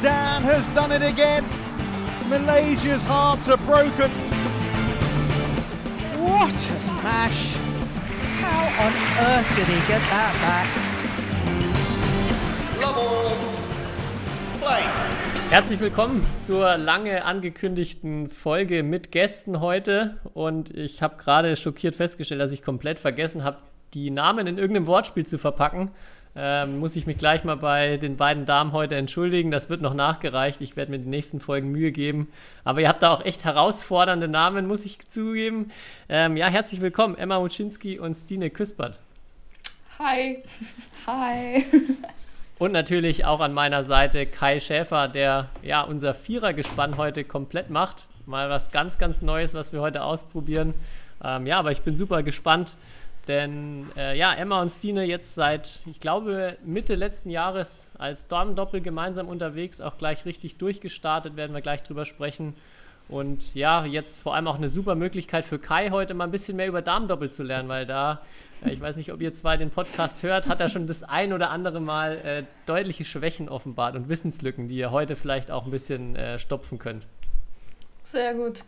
Dan has done it again. Malaysia's hearts are broken. What a smash! How on earth did he get that back? Love all. Play. Herzlich willkommen zur lange angekündigten Folge mit Gästen heute. Und ich habe gerade schockiert festgestellt, dass ich komplett vergessen habe, die Namen in irgendeinem Wortspiel zu verpacken. Ähm, muss ich mich gleich mal bei den beiden Damen heute entschuldigen. Das wird noch nachgereicht. Ich werde mir in den nächsten Folgen Mühe geben. Aber ihr habt da auch echt herausfordernde Namen, muss ich zugeben. Ähm, ja, herzlich willkommen, Emma Wuczynski und Stine Küspert. Hi. Hi. Und natürlich auch an meiner Seite Kai Schäfer, der ja unser Vierergespann heute komplett macht. Mal was ganz, ganz Neues, was wir heute ausprobieren. Ähm, ja, aber ich bin super gespannt, denn äh, ja, Emma und Stine jetzt seit, ich glaube, Mitte letzten Jahres als Damendoppel gemeinsam unterwegs, auch gleich richtig durchgestartet, werden wir gleich drüber sprechen. Und ja, jetzt vor allem auch eine super Möglichkeit für Kai heute mal ein bisschen mehr über Damendoppel zu lernen, weil da, äh, ich weiß nicht, ob ihr zwei den Podcast hört, hat er schon das ein oder andere Mal äh, deutliche Schwächen offenbart und Wissenslücken, die ihr heute vielleicht auch ein bisschen äh, stopfen könnt. Sehr gut.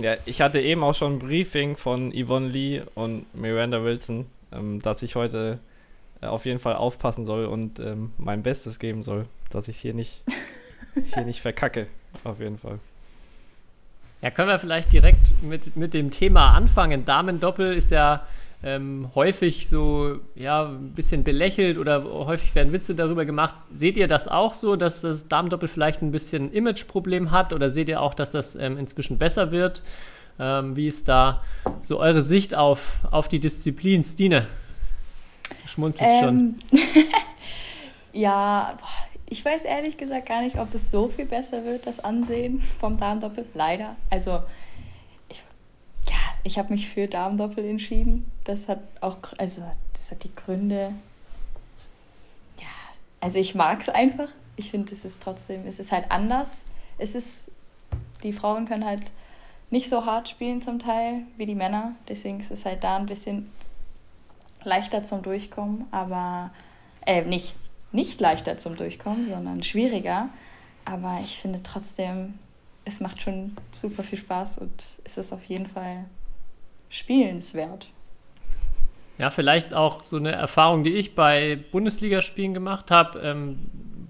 Ja, ich hatte eben auch schon ein Briefing von Yvonne Lee und Miranda Wilson, ähm, dass ich heute äh, auf jeden Fall aufpassen soll und ähm, mein Bestes geben soll, dass ich hier nicht, hier nicht verkacke. Auf jeden Fall. Ja, können wir vielleicht direkt mit, mit dem Thema anfangen. Damendoppel ist ja ähm, häufig so, ja, ein bisschen belächelt oder häufig werden Witze darüber gemacht. Seht ihr das auch so, dass das Damendoppel vielleicht ein bisschen Imageproblem hat oder seht ihr auch, dass das ähm, inzwischen besser wird? Ähm, wie ist da so eure Sicht auf, auf die Disziplin? Stine, schmunzelst schon. ja, ich weiß ehrlich gesagt gar nicht, ob es so viel besser wird, das Ansehen vom Damendoppel. Leider. Also, ich habe mich für Damendoppel entschieden. Das hat auch, also, das hat die Gründe. Ja, also ich mag es einfach. Ich finde, es ist trotzdem, es ist halt anders. Es ist, die Frauen können halt nicht so hart spielen zum Teil wie die Männer. Deswegen ist es halt da ein bisschen leichter zum Durchkommen, aber äh, nicht nicht leichter zum Durchkommen, sondern schwieriger. Aber ich finde trotzdem, es macht schon super viel Spaß und es ist auf jeden Fall spielenswert. Ja, vielleicht auch so eine Erfahrung, die ich bei Bundesligaspielen gemacht habe. Ähm,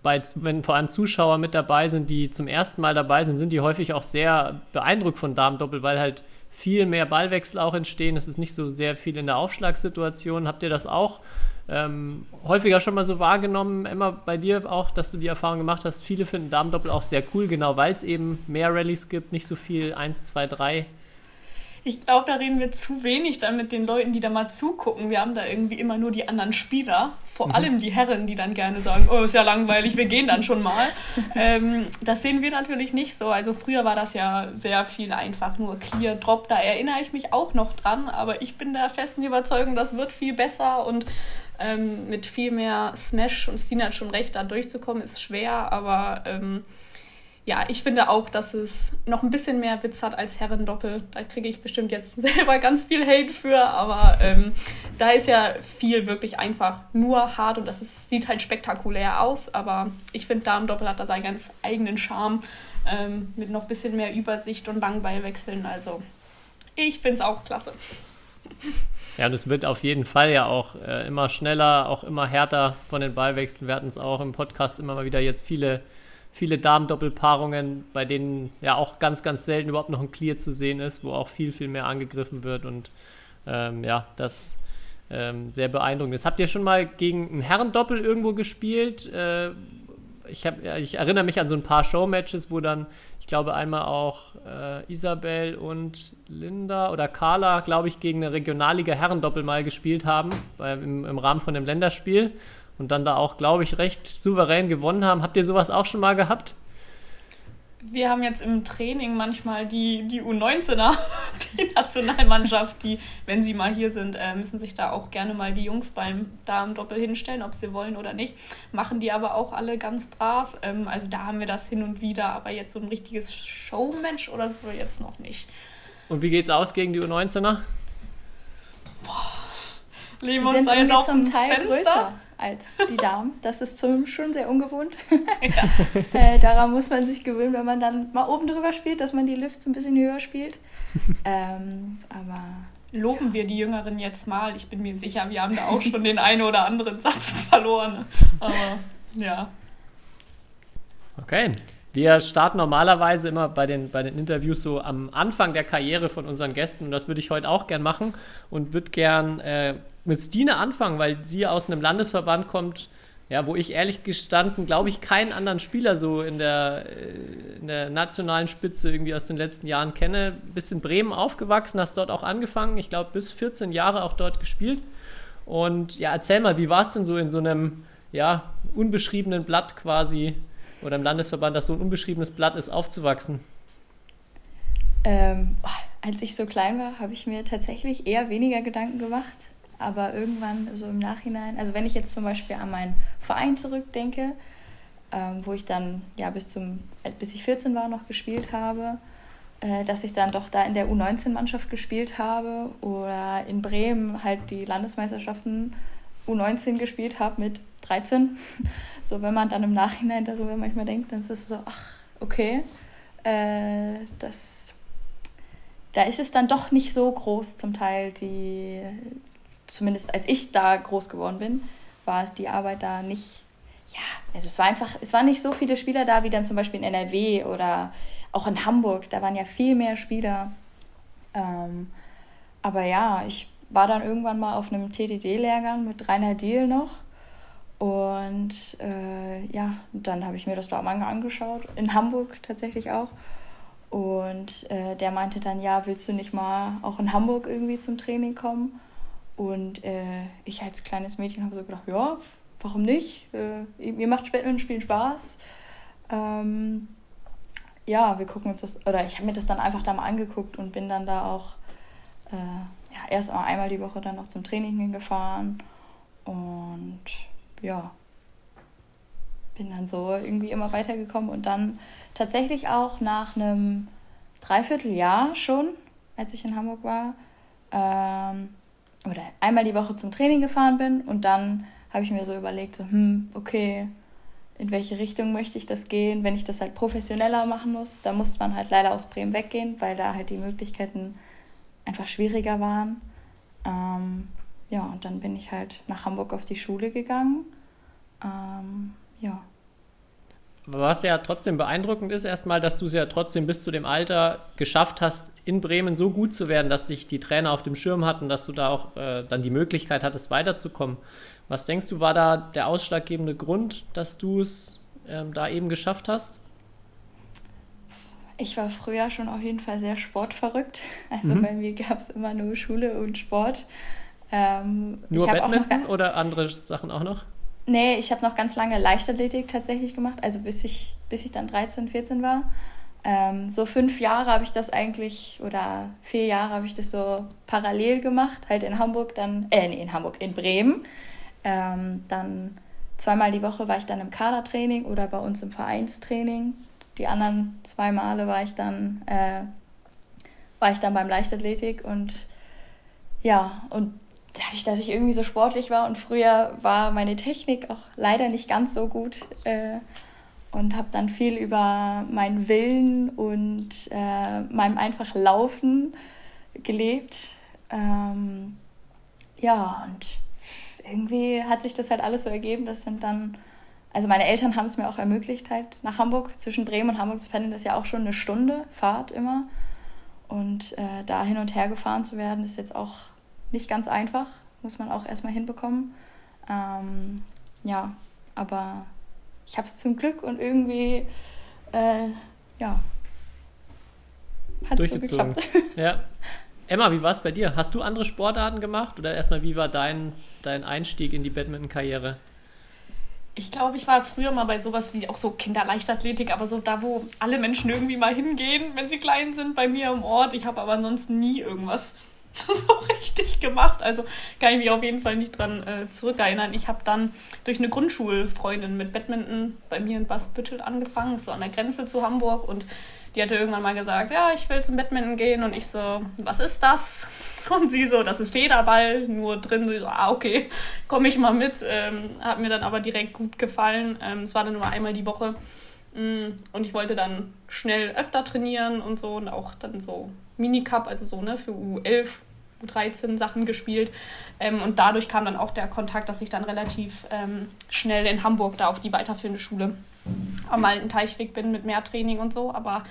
bei, wenn vor allem Zuschauer mit dabei sind, die zum ersten Mal dabei sind, sind die häufig auch sehr beeindruckt von Damendoppel, weil halt viel mehr Ballwechsel auch entstehen. Es ist nicht so sehr viel in der Aufschlagssituation. Habt ihr das auch ähm, häufiger schon mal so wahrgenommen, Emma, bei dir auch, dass du die Erfahrung gemacht hast, viele finden Damendoppel auch sehr cool, genau weil es eben mehr Rallyes gibt, nicht so viel 1, 2, 3. Ich glaube, da reden wir zu wenig dann mit den Leuten, die da mal zugucken. Wir haben da irgendwie immer nur die anderen Spieler, vor mhm. allem die Herren, die dann gerne sagen, oh, ist ja langweilig, wir gehen dann schon mal. ähm, das sehen wir natürlich nicht so. Also früher war das ja sehr viel einfach nur Clear Drop. Da erinnere ich mich auch noch dran, aber ich bin der festen Überzeugung, das wird viel besser und ähm, mit viel mehr Smash und Stina hat schon recht, da durchzukommen, ist schwer, aber ähm, ja, ich finde auch, dass es noch ein bisschen mehr Witz hat als Herrendoppel. Da kriege ich bestimmt jetzt selber ganz viel Hate für, aber ähm, da ist ja viel wirklich einfach nur hart und das ist, sieht halt spektakulär aus, aber ich finde Damendoppel hat da seinen ganz eigenen Charme ähm, mit noch ein bisschen mehr Übersicht und Langbeilwechseln. Also ich finde es auch klasse. Ja, und es wird auf jeden Fall ja auch äh, immer schneller, auch immer härter von den Ballwechseln. Wir hatten es auch im Podcast immer mal wieder jetzt viele, viele Damen-Doppelpaarungen, bei denen ja auch ganz, ganz selten überhaupt noch ein Clear zu sehen ist, wo auch viel, viel mehr angegriffen wird und ähm, ja, das ähm, sehr beeindruckend ist. Habt ihr schon mal gegen ein Herrendoppel irgendwo gespielt? Äh, ich, hab, ich erinnere mich an so ein paar Showmatches, wo dann, ich glaube, einmal auch äh, Isabel und Linda oder Carla, glaube ich, gegen eine Regionalliga Herrendoppel mal gespielt haben, bei, im, im Rahmen von dem Länderspiel. Und dann da auch, glaube ich, recht souverän gewonnen haben. Habt ihr sowas auch schon mal gehabt? wir haben jetzt im Training manchmal die, die U19er, die Nationalmannschaft, die, wenn sie mal hier sind, äh, müssen sich da auch gerne mal die Jungs beim Damen-Doppel hinstellen, ob sie wollen oder nicht. Machen die aber auch alle ganz brav. Ähm, also da haben wir das hin und wieder, aber jetzt so ein richtiges Showmatch oder so jetzt noch nicht. Und wie geht's aus gegen die U19er? Boah. Leben die uns sind da jetzt auf zum Teil Fenster. größer. Als die Damen. Das ist zum, schon sehr ungewohnt. äh, daran muss man sich gewöhnen, wenn man dann mal oben drüber spielt, dass man die Lifts ein bisschen höher spielt. Ähm, aber Loben wir die Jüngeren jetzt mal. Ich bin mir sicher, wir haben da auch schon den einen oder anderen Satz verloren. Aber ja. Okay. Wir starten normalerweise immer bei den, bei den Interviews so am Anfang der Karriere von unseren Gästen. Und das würde ich heute auch gern machen und würde gern äh, mit Stine anfangen, weil sie aus einem Landesverband kommt, ja, wo ich ehrlich gestanden, glaube ich, keinen anderen Spieler so in der, äh, in der nationalen Spitze irgendwie aus den letzten Jahren kenne. Bist in Bremen aufgewachsen, hast dort auch angefangen, ich glaube bis 14 Jahre auch dort gespielt. Und ja, erzähl mal, wie war es denn so in so einem ja, unbeschriebenen Blatt quasi oder im Landesverband, das so ein unbeschriebenes Blatt ist, aufzuwachsen? Ähm, als ich so klein war, habe ich mir tatsächlich eher weniger Gedanken gemacht. Aber irgendwann so im Nachhinein, also wenn ich jetzt zum Beispiel an meinen Verein zurückdenke, ähm, wo ich dann ja bis zum, bis ich 14 war noch gespielt habe, äh, dass ich dann doch da in der U19-Mannschaft gespielt habe oder in Bremen halt die Landesmeisterschaften U19 gespielt habe mit 13. So, wenn man dann im Nachhinein darüber manchmal denkt, dann ist es so, ach, okay, äh, das, da ist es dann doch nicht so groß zum Teil, die, zumindest als ich da groß geworden bin, war die Arbeit da nicht, ja, also es war einfach, es waren nicht so viele Spieler da wie dann zum Beispiel in NRW oder auch in Hamburg, da waren ja viel mehr Spieler. Ähm, aber ja, ich war dann irgendwann mal auf einem TDD-Lehrgang mit Rainer Diel noch. Und äh, ja, dann habe ich mir das da mal angeschaut, in Hamburg tatsächlich auch. Und äh, der meinte dann, ja, willst du nicht mal auch in Hamburg irgendwie zum Training kommen? Und äh, ich als kleines Mädchen habe so gedacht, ja, warum nicht? Äh, mir macht Spielen Spaß. Ähm, ja, wir gucken uns das, oder ich habe mir das dann einfach da mal angeguckt und bin dann da auch äh, ja, erst mal einmal die Woche dann noch zum Training hingefahren und ja, bin dann so irgendwie immer weitergekommen und dann tatsächlich auch nach einem Dreivierteljahr schon, als ich in Hamburg war, ähm, oder einmal die Woche zum Training gefahren bin und dann habe ich mir so überlegt, so, hm, okay, in welche Richtung möchte ich das gehen, wenn ich das halt professioneller machen muss. Da musste man halt leider aus Bremen weggehen, weil da halt die Möglichkeiten einfach schwieriger waren. Ähm, ja, und dann bin ich halt nach Hamburg auf die Schule gegangen. Ähm, ja. Was ja trotzdem beeindruckend ist, erstmal, dass du es ja trotzdem bis zu dem Alter geschafft hast, in Bremen so gut zu werden, dass sich die Trainer auf dem Schirm hatten, dass du da auch äh, dann die Möglichkeit hattest, weiterzukommen. Was denkst du, war da der ausschlaggebende Grund, dass du es ähm, da eben geschafft hast? Ich war früher schon auf jeden Fall sehr sportverrückt. Also mhm. bei mir gab es immer nur Schule und Sport. Ähm, nur Badminton oder andere Sachen auch noch? Nee, ich habe noch ganz lange Leichtathletik tatsächlich gemacht, also bis ich, bis ich dann 13, 14 war. Ähm, so fünf Jahre habe ich das eigentlich, oder vier Jahre habe ich das so parallel gemacht, halt in Hamburg, dann, äh, nee, in Hamburg, in Bremen. Ähm, dann zweimal die Woche war ich dann im Kadertraining oder bei uns im Vereinstraining. Die anderen zwei Male war ich dann, äh, war ich dann beim Leichtathletik und ja, und dadurch, dass ich irgendwie so sportlich war und früher war meine Technik auch leider nicht ganz so gut äh, und habe dann viel über meinen Willen und äh, meinem einfach Laufen gelebt. Ähm, ja, und irgendwie hat sich das halt alles so ergeben, dass wir dann, also meine Eltern haben es mir auch ermöglicht, halt nach Hamburg, zwischen Bremen und Hamburg zu pendeln, das ist ja auch schon eine Stunde Fahrt immer. Und äh, da hin und her gefahren zu werden, ist jetzt auch nicht ganz einfach, muss man auch erstmal hinbekommen. Ähm, ja, aber ich habe es zum Glück und irgendwie, äh, ja, hat es so geklappt. Ja. Emma, wie war es bei dir? Hast du andere Sportarten gemacht oder erstmal, wie war dein, dein Einstieg in die Badminton-Karriere? Ich glaube, ich war früher mal bei sowas wie auch so Kinderleichtathletik, aber so da, wo alle Menschen irgendwie mal hingehen, wenn sie klein sind, bei mir im Ort. Ich habe aber ansonsten nie irgendwas so richtig gemacht. Also kann ich mich auf jeden Fall nicht dran äh, zurückerinnern. Ich habe dann durch eine Grundschulfreundin mit Badminton bei mir in Basbüttel angefangen, so an der Grenze zu Hamburg. Und die hatte irgendwann mal gesagt, ja, ich will zum Badminton gehen und ich so, was ist das? Und sie so, das ist Federball, nur drin. Sie so, ah, okay, komme ich mal mit. Ähm, hat mir dann aber direkt gut gefallen. Ähm, es war dann nur einmal die Woche. Mm, und ich wollte dann schnell öfter trainieren und so und auch dann so Minicup, also so ne, für U11, U13 Sachen gespielt. Ähm, und dadurch kam dann auch der Kontakt, dass ich dann relativ ähm, schnell in Hamburg da auf die weiterführende Schule am alten Teichweg bin mit mehr Training und so. Aber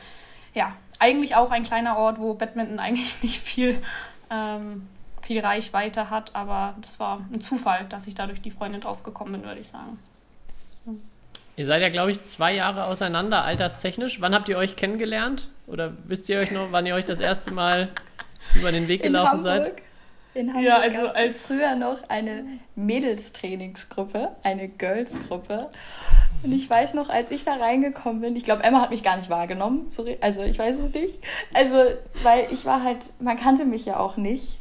ja, eigentlich auch ein kleiner Ort, wo Badminton eigentlich nicht viel, ähm, viel Reichweite hat. Aber das war ein Zufall, dass ich dadurch die Freundin drauf gekommen bin, würde ich sagen. Ihr seid ja, glaube ich, zwei Jahre auseinander, alterstechnisch. Wann habt ihr euch kennengelernt? Oder wisst ihr euch noch, wann ihr euch das erste Mal über den Weg gelaufen in seid? In Hamburg Ja, also als- früher noch eine Mädelstrainingsgruppe, eine Girls-Gruppe. Und ich weiß noch, als ich da reingekommen bin, ich glaube, Emma hat mich gar nicht wahrgenommen, sorry, also ich weiß es nicht. Also, weil ich war halt, man kannte mich ja auch nicht.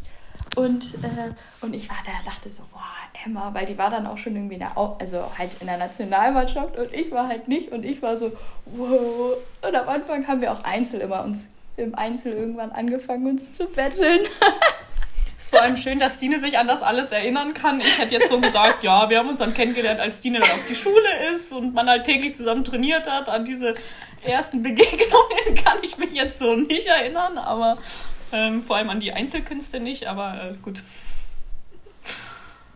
Und, äh, und ich war da, dachte so, boah, Emma, weil die war dann auch schon irgendwie in der, Au- also halt in der Nationalmannschaft und ich war halt nicht und ich war so, wow. Und am Anfang haben wir auch Einzel immer uns im Einzel irgendwann angefangen, uns zu betteln. Es ist vor allem schön, dass Stine sich an das alles erinnern kann. Ich hätte jetzt so gesagt, ja, wir haben uns dann kennengelernt, als Stine dann auf die Schule ist und man halt täglich zusammen trainiert hat. An diese ersten Begegnungen kann ich mich jetzt so nicht erinnern, aber ähm, vor allem an die Einzelkünste nicht, aber äh, gut.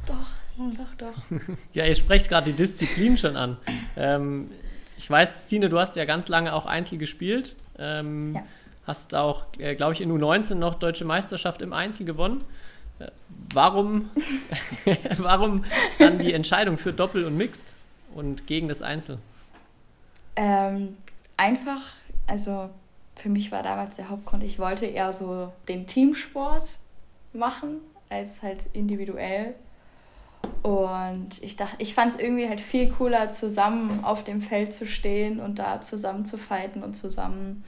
Doch, doch, doch. Ja, ihr sprecht gerade die Disziplin schon an. Ähm, ich weiß, Stine, du hast ja ganz lange auch Einzel gespielt. Ähm, Ja. Hast auch, äh, glaube ich, in U19 noch deutsche Meisterschaft im Einzel gewonnen. Äh, warum, warum dann die Entscheidung für Doppel und Mixed und gegen das Einzel? Ähm, einfach, also für mich war damals der Hauptgrund, ich wollte eher so den Teamsport machen, als halt individuell. Und ich dachte, ich fand es irgendwie halt viel cooler, zusammen auf dem Feld zu stehen und da zusammen zu fighten und zusammen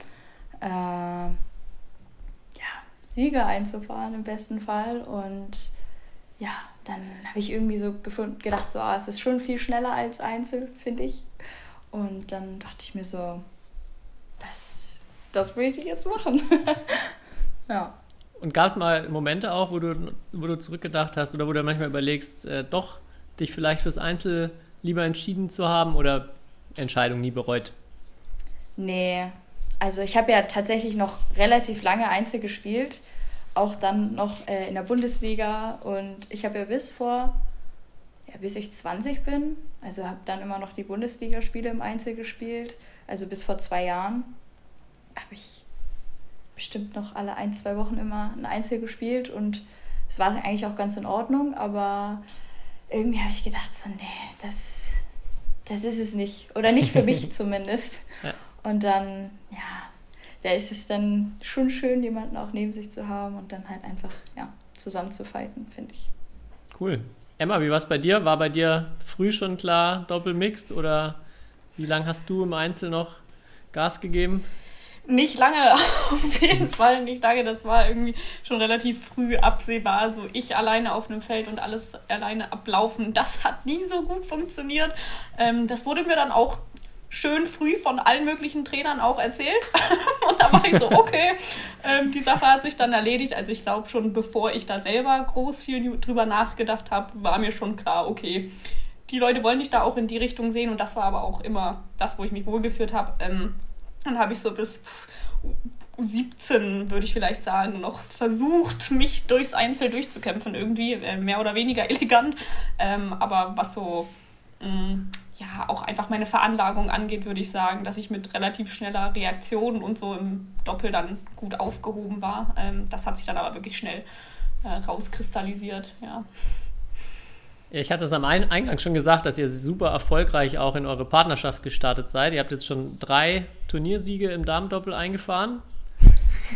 äh, ja, Siege einzufahren im besten Fall. Und ja, dann habe ich irgendwie so gefunden, gedacht, so, ah, es ist schon viel schneller als Einzel, finde ich. Und dann dachte ich mir so, das, das will ich jetzt machen. ja. Und gab es mal Momente auch, wo du, wo du zurückgedacht hast oder wo du manchmal überlegst, äh, doch dich vielleicht fürs Einzel lieber entschieden zu haben oder Entscheidung nie bereut? Nee, also ich habe ja tatsächlich noch relativ lange Einzel gespielt, auch dann noch äh, in der Bundesliga. Und ich habe ja bis vor, ja, bis ich 20 bin, also habe dann immer noch die Bundesligaspiele im Einzel gespielt, also bis vor zwei Jahren habe ich bestimmt noch alle ein, zwei Wochen immer ein Einzel gespielt und es war eigentlich auch ganz in Ordnung, aber irgendwie habe ich gedacht, so, nee, das, das ist es nicht. Oder nicht für mich zumindest. Ja. Und dann, ja, da ist es dann schon schön, jemanden auch neben sich zu haben und dann halt einfach, ja, zusammen zu fighten, finde ich. Cool. Emma, wie war es bei dir? War bei dir früh schon klar Doppelmixed oder wie lange hast du im Einzel noch Gas gegeben? Nicht lange, auf jeden Fall nicht lange. Das war irgendwie schon relativ früh absehbar. So ich alleine auf einem Feld und alles alleine ablaufen, das hat nie so gut funktioniert. Ähm, das wurde mir dann auch schön früh von allen möglichen Trainern auch erzählt. und da war ich so, okay, ähm, die Sache hat sich dann erledigt. Also ich glaube schon, bevor ich da selber groß viel drüber nachgedacht habe, war mir schon klar, okay, die Leute wollen dich da auch in die Richtung sehen. Und das war aber auch immer das, wo ich mich wohlgeführt habe. Ähm, dann habe ich so bis pff, 17, würde ich vielleicht sagen, noch versucht, mich durchs Einzel durchzukämpfen, irgendwie, äh, mehr oder weniger elegant. Ähm, aber was so, mh, ja, auch einfach meine Veranlagung angeht, würde ich sagen, dass ich mit relativ schneller Reaktion und so im Doppel dann gut aufgehoben war. Ähm, das hat sich dann aber wirklich schnell äh, rauskristallisiert, ja. Ich hatte es am Ein- Eingang schon gesagt, dass ihr super erfolgreich auch in eure Partnerschaft gestartet seid. Ihr habt jetzt schon drei Turniersiege im Damendoppel eingefahren.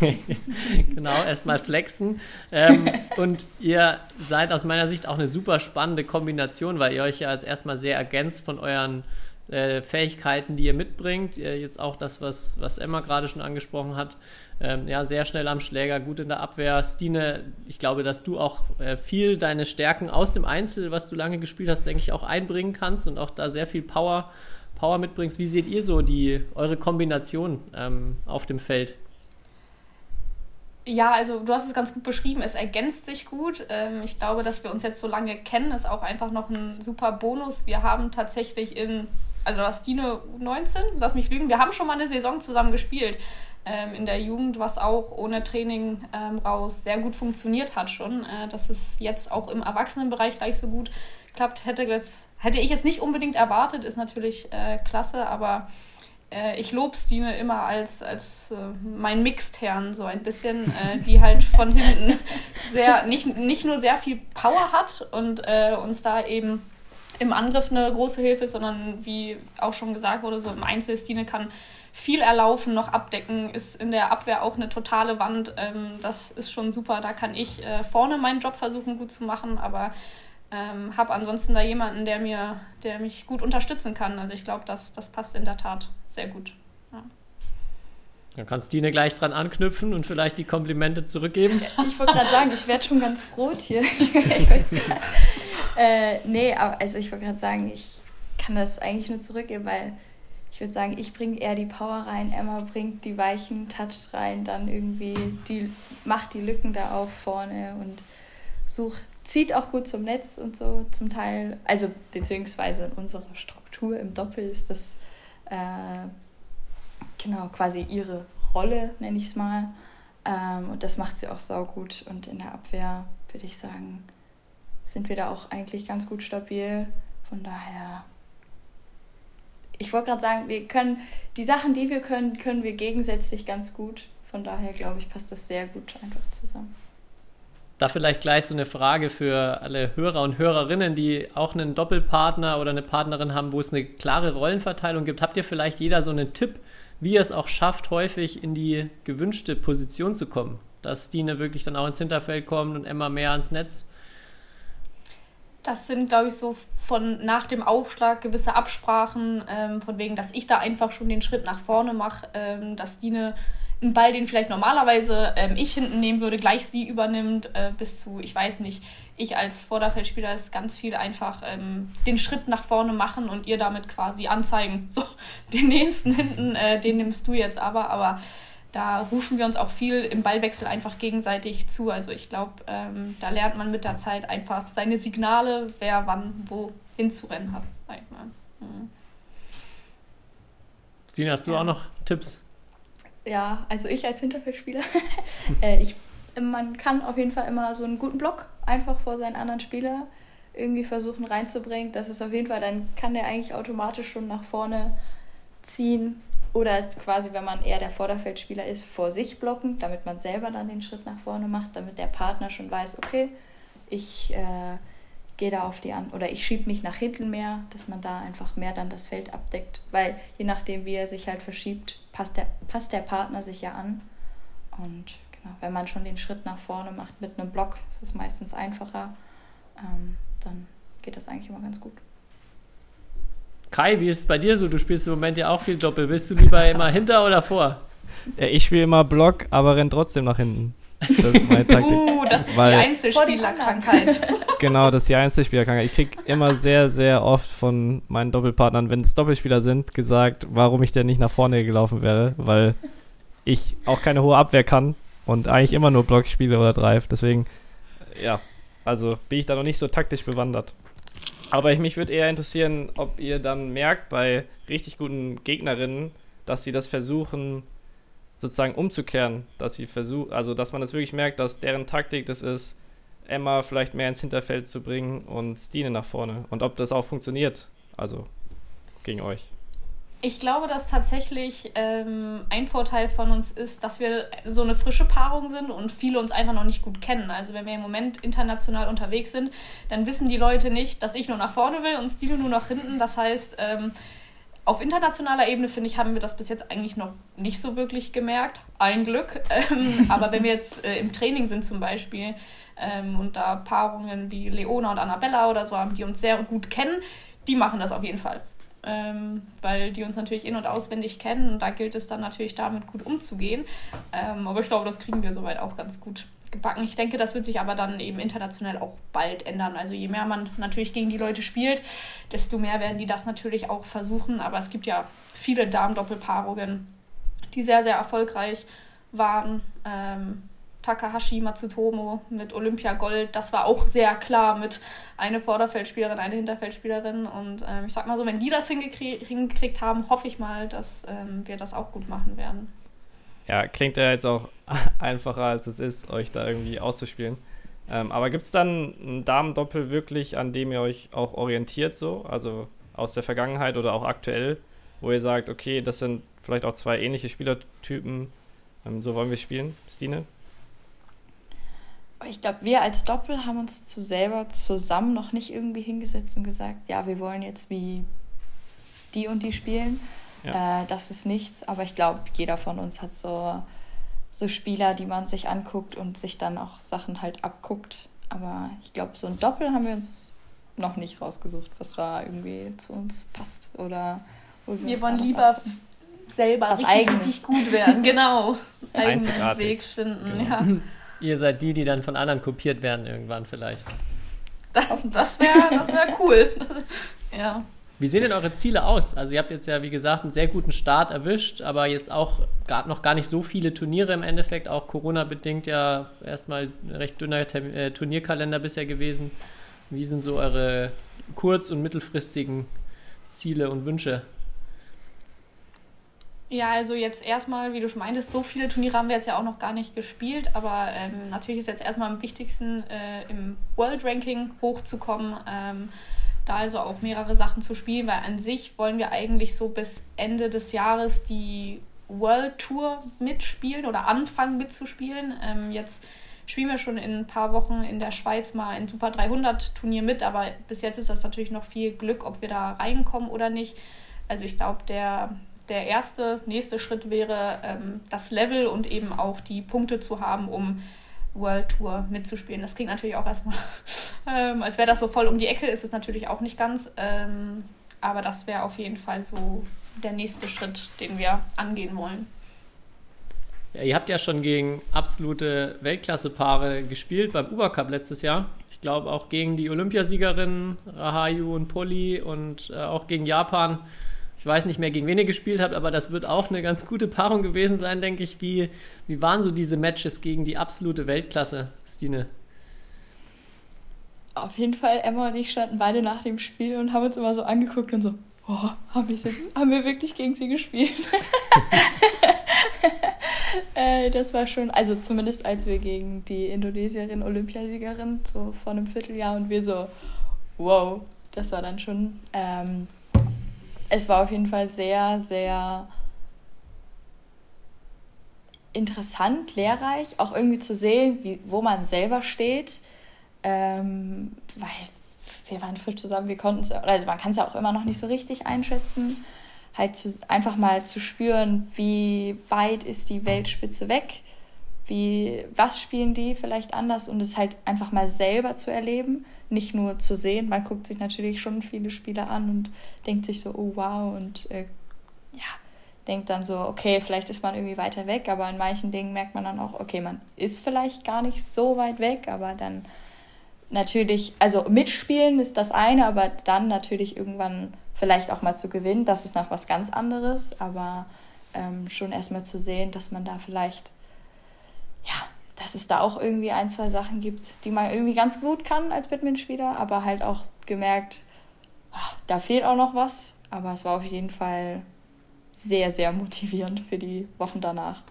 genau, erstmal flexen. Ähm, und ihr seid aus meiner Sicht auch eine super spannende Kombination, weil ihr euch ja als erstmal sehr ergänzt von euren äh, Fähigkeiten, die ihr mitbringt. Ihr jetzt auch das, was, was Emma gerade schon angesprochen hat. Ähm, ja, sehr schnell am Schläger, gut in der Abwehr. Stine, ich glaube, dass du auch äh, viel deine Stärken aus dem Einzel, was du lange gespielt hast, denke ich, auch einbringen kannst und auch da sehr viel Power, Power mitbringst. Wie seht ihr so die, eure Kombination ähm, auf dem Feld? Ja, also du hast es ganz gut beschrieben, es ergänzt sich gut. Ähm, ich glaube, dass wir uns jetzt so lange kennen, ist auch einfach noch ein super Bonus. Wir haben tatsächlich in, also du hast Dine 19, lass mich lügen, wir haben schon mal eine Saison zusammen gespielt ähm, in der Jugend, was auch ohne Training ähm, raus sehr gut funktioniert hat schon. Äh, dass es jetzt auch im Erwachsenenbereich gleich so gut klappt, hätte, jetzt, hätte ich jetzt nicht unbedingt erwartet, ist natürlich äh, klasse, aber äh, ich lobe Stine immer als, als äh, mein Mixed-Herrn so ein bisschen, äh, die halt von hinten sehr, nicht, nicht nur sehr viel Power hat und äh, uns da eben im Angriff eine große Hilfe ist, sondern wie auch schon gesagt wurde, so im Einzel, Stine kann viel erlaufen, noch abdecken, ist in der Abwehr auch eine totale Wand. Ähm, das ist schon super. Da kann ich äh, vorne meinen Job versuchen gut zu machen, aber ähm, habe ansonsten da jemanden, der mir, der mich gut unterstützen kann. Also ich glaube, das, das passt in der Tat sehr gut. Ja. Dann kannst Dine gleich dran anknüpfen und vielleicht die Komplimente zurückgeben. Ich wollte gerade sagen, ich werde schon ganz rot hier. äh, nee, aber also ich wollte gerade sagen, ich kann das eigentlich nur zurückgeben, weil ich würde sagen, ich bringe eher die Power rein, Emma bringt die weichen Touch rein, dann irgendwie die macht die Lücken da auf vorne und sucht, zieht auch gut zum Netz und so zum Teil. Also beziehungsweise in unserer Struktur im Doppel ist das äh, genau quasi ihre Rolle, nenne ich es mal. Ähm, und das macht sie auch saugut. Und in der Abwehr würde ich sagen, sind wir da auch eigentlich ganz gut stabil. Von daher ich wollte gerade sagen, wir können die Sachen, die wir können, können wir gegensätzlich ganz gut. Von daher glaube ich, passt das sehr gut einfach zusammen. Da vielleicht gleich so eine Frage für alle Hörer und Hörerinnen, die auch einen Doppelpartner oder eine Partnerin haben, wo es eine klare Rollenverteilung gibt. Habt ihr vielleicht jeder so einen Tipp, wie ihr es auch schafft, häufig in die gewünschte Position zu kommen? Dass Dine wirklich dann auch ins Hinterfeld kommt und Emma mehr ans Netz? Das sind, glaube ich, so von nach dem Aufschlag gewisse Absprachen, ähm, von wegen, dass ich da einfach schon den Schritt nach vorne mache, ähm, dass Dine einen Ball, den vielleicht normalerweise ähm, ich hinten nehmen würde, gleich sie übernimmt, äh, bis zu, ich weiß nicht, ich als Vorderfeldspieler ist ganz viel einfach ähm, den Schritt nach vorne machen und ihr damit quasi anzeigen, so, den nächsten hinten, äh, den nimmst du jetzt aber, aber da rufen wir uns auch viel im Ballwechsel einfach gegenseitig zu. Also ich glaube, ähm, da lernt man mit der Zeit einfach seine Signale, wer wann wo hinzurennen hat. Sag ich mal. Mhm. Stina, hast du ja. auch noch Tipps? Ja, also ich als Hinterfeldspieler, äh, ich, man kann auf jeden Fall immer so einen guten Block einfach vor seinen anderen Spieler irgendwie versuchen reinzubringen. Das ist auf jeden Fall, dann kann der eigentlich automatisch schon nach vorne ziehen oder quasi, wenn man eher der Vorderfeldspieler ist, vor sich blocken, damit man selber dann den Schritt nach vorne macht, damit der Partner schon weiß, okay, ich äh, gehe da auf die an oder ich schiebe mich nach hinten mehr, dass man da einfach mehr dann das Feld abdeckt. Weil je nachdem, wie er sich halt verschiebt, passt der, passt der Partner sich ja an. Und genau, wenn man schon den Schritt nach vorne macht mit einem Block, ist es meistens einfacher, ähm, dann geht das eigentlich immer ganz gut. Kai, wie ist es bei dir so? Du spielst im Moment ja auch viel Doppel. Bist du lieber immer hinter oder vor? Ja, ich spiele immer Block, aber renn trotzdem nach hinten. Das ist meine Taktik. Uh, das ist Weil, die Einzelspielerkrankheit. genau, das ist die Einzelspielerkrankheit. Ich kriege immer sehr, sehr oft von meinen Doppelpartnern, wenn es Doppelspieler sind, gesagt, warum ich denn nicht nach vorne gelaufen wäre, weil ich auch keine hohe Abwehr kann und eigentlich immer nur Block spiele oder Drive. Deswegen, ja, also bin ich da noch nicht so taktisch bewandert. Aber ich, mich würde eher interessieren, ob ihr dann merkt bei richtig guten Gegnerinnen, dass sie das versuchen, sozusagen umzukehren. Dass sie versuchen, also dass man das wirklich merkt, dass deren Taktik das ist, Emma vielleicht mehr ins Hinterfeld zu bringen und Stine nach vorne. Und ob das auch funktioniert, also gegen euch. Ich glaube, dass tatsächlich ähm, ein Vorteil von uns ist, dass wir so eine frische Paarung sind und viele uns einfach noch nicht gut kennen. Also wenn wir im Moment international unterwegs sind, dann wissen die Leute nicht, dass ich nur nach vorne will und Stilo nur nach hinten. Das heißt, ähm, auf internationaler Ebene, finde ich, haben wir das bis jetzt eigentlich noch nicht so wirklich gemerkt. Ein Glück. Ähm, aber wenn wir jetzt äh, im Training sind zum Beispiel ähm, und da Paarungen wie Leona und Annabella oder so haben, die uns sehr gut kennen, die machen das auf jeden Fall ähm, weil die uns natürlich in- und auswendig kennen und da gilt es dann natürlich damit gut umzugehen. Ähm, aber ich glaube, das kriegen wir soweit auch ganz gut gebacken. Ich denke, das wird sich aber dann eben international auch bald ändern. Also je mehr man natürlich gegen die Leute spielt, desto mehr werden die das natürlich auch versuchen. Aber es gibt ja viele Damen-Doppelpaarungen, die sehr, sehr erfolgreich waren. Ähm, Takahashi Matsutomo mit Olympia Gold, das war auch sehr klar mit eine Vorderfeldspielerin, eine Hinterfeldspielerin. Und ähm, ich sag mal so, wenn die das hingekriegt, hingekriegt haben, hoffe ich mal, dass ähm, wir das auch gut machen werden. Ja, klingt ja jetzt auch einfacher, als es ist, euch da irgendwie auszuspielen. Ähm, aber gibt es dann ein Damendoppel wirklich, an dem ihr euch auch orientiert, so? Also aus der Vergangenheit oder auch aktuell, wo ihr sagt, okay, das sind vielleicht auch zwei ähnliche Spielertypen, ähm, so wollen wir spielen, Stine? Ich glaube, wir als Doppel haben uns zu selber zusammen noch nicht irgendwie hingesetzt und gesagt, ja, wir wollen jetzt wie die und die spielen. Ja. Äh, das ist nichts, aber ich glaube, jeder von uns hat so, so Spieler, die man sich anguckt und sich dann auch Sachen halt abguckt. Aber ich glaube, so ein Doppel haben wir uns noch nicht rausgesucht, was da irgendwie zu uns passt oder wir, wir wollen lieber selber was richtig, richtig gut werden. Genau. Eigenen Weg finden, genau. ja. Ihr seid die, die dann von anderen kopiert werden irgendwann vielleicht. Das, wäre das wär cool. ja. Wie sehen denn eure Ziele aus? Also ihr habt jetzt ja, wie gesagt, einen sehr guten Start erwischt, aber jetzt auch gar, noch gar nicht so viele Turniere im Endeffekt, auch Corona-bedingt ja erstmal ein recht dünner äh, Turnierkalender bisher gewesen. Wie sind so eure kurz- und mittelfristigen Ziele und Wünsche? Ja, also jetzt erstmal, wie du schon meintest, so viele Turniere haben wir jetzt ja auch noch gar nicht gespielt, aber ähm, natürlich ist jetzt erstmal am wichtigsten, äh, im World Ranking hochzukommen, ähm, da also auch mehrere Sachen zu spielen, weil an sich wollen wir eigentlich so bis Ende des Jahres die World Tour mitspielen oder anfangen mitzuspielen. Ähm, jetzt spielen wir schon in ein paar Wochen in der Schweiz mal ein Super 300 Turnier mit, aber bis jetzt ist das natürlich noch viel Glück, ob wir da reinkommen oder nicht. Also ich glaube, der der erste, nächste Schritt wäre, ähm, das Level und eben auch die Punkte zu haben, um World Tour mitzuspielen. Das klingt natürlich auch erstmal, ähm, als wäre das so voll um die Ecke, ist es natürlich auch nicht ganz. Ähm, aber das wäre auf jeden Fall so der nächste Schritt, den wir angehen wollen. Ja, ihr habt ja schon gegen absolute Weltklasse-Paare gespielt beim Uber Cup letztes Jahr. Ich glaube auch gegen die Olympiasiegerinnen Rahayu und Polly und äh, auch gegen Japan. Ich weiß nicht mehr, gegen wen ihr gespielt habt, aber das wird auch eine ganz gute Paarung gewesen sein, denke ich. Wie, wie waren so diese Matches gegen die absolute Weltklasse, Stine? Auf jeden Fall, Emma und ich standen beide nach dem Spiel und haben uns immer so angeguckt und so, oh, haben wir, haben wir wirklich gegen sie gespielt? äh, das war schon, also zumindest als wir gegen die Indonesierin, Olympiasiegerin, so vor einem Vierteljahr und wir so, wow, das war dann schon ähm, es war auf jeden Fall sehr, sehr interessant, lehrreich, auch irgendwie zu sehen, wie, wo man selber steht. Ähm, weil wir waren frisch zusammen, wir konnten es, also man kann es ja auch immer noch nicht so richtig einschätzen. Halt zu, einfach mal zu spüren, wie weit ist die Weltspitze weg, wie, was spielen die vielleicht anders und es halt einfach mal selber zu erleben nicht nur zu sehen. Man guckt sich natürlich schon viele Spiele an und denkt sich so, oh wow, und äh, ja, denkt dann so, okay, vielleicht ist man irgendwie weiter weg, aber in manchen Dingen merkt man dann auch, okay, man ist vielleicht gar nicht so weit weg, aber dann natürlich, also mitspielen ist das eine, aber dann natürlich irgendwann vielleicht auch mal zu gewinnen, das ist noch was ganz anderes, aber ähm, schon erstmal zu sehen, dass man da vielleicht ja, dass es da auch irgendwie ein, zwei Sachen gibt, die man irgendwie ganz gut kann als Badmintonspieler, aber halt auch gemerkt, ach, da fehlt auch noch was. Aber es war auf jeden Fall sehr, sehr motivierend für die Wochen danach.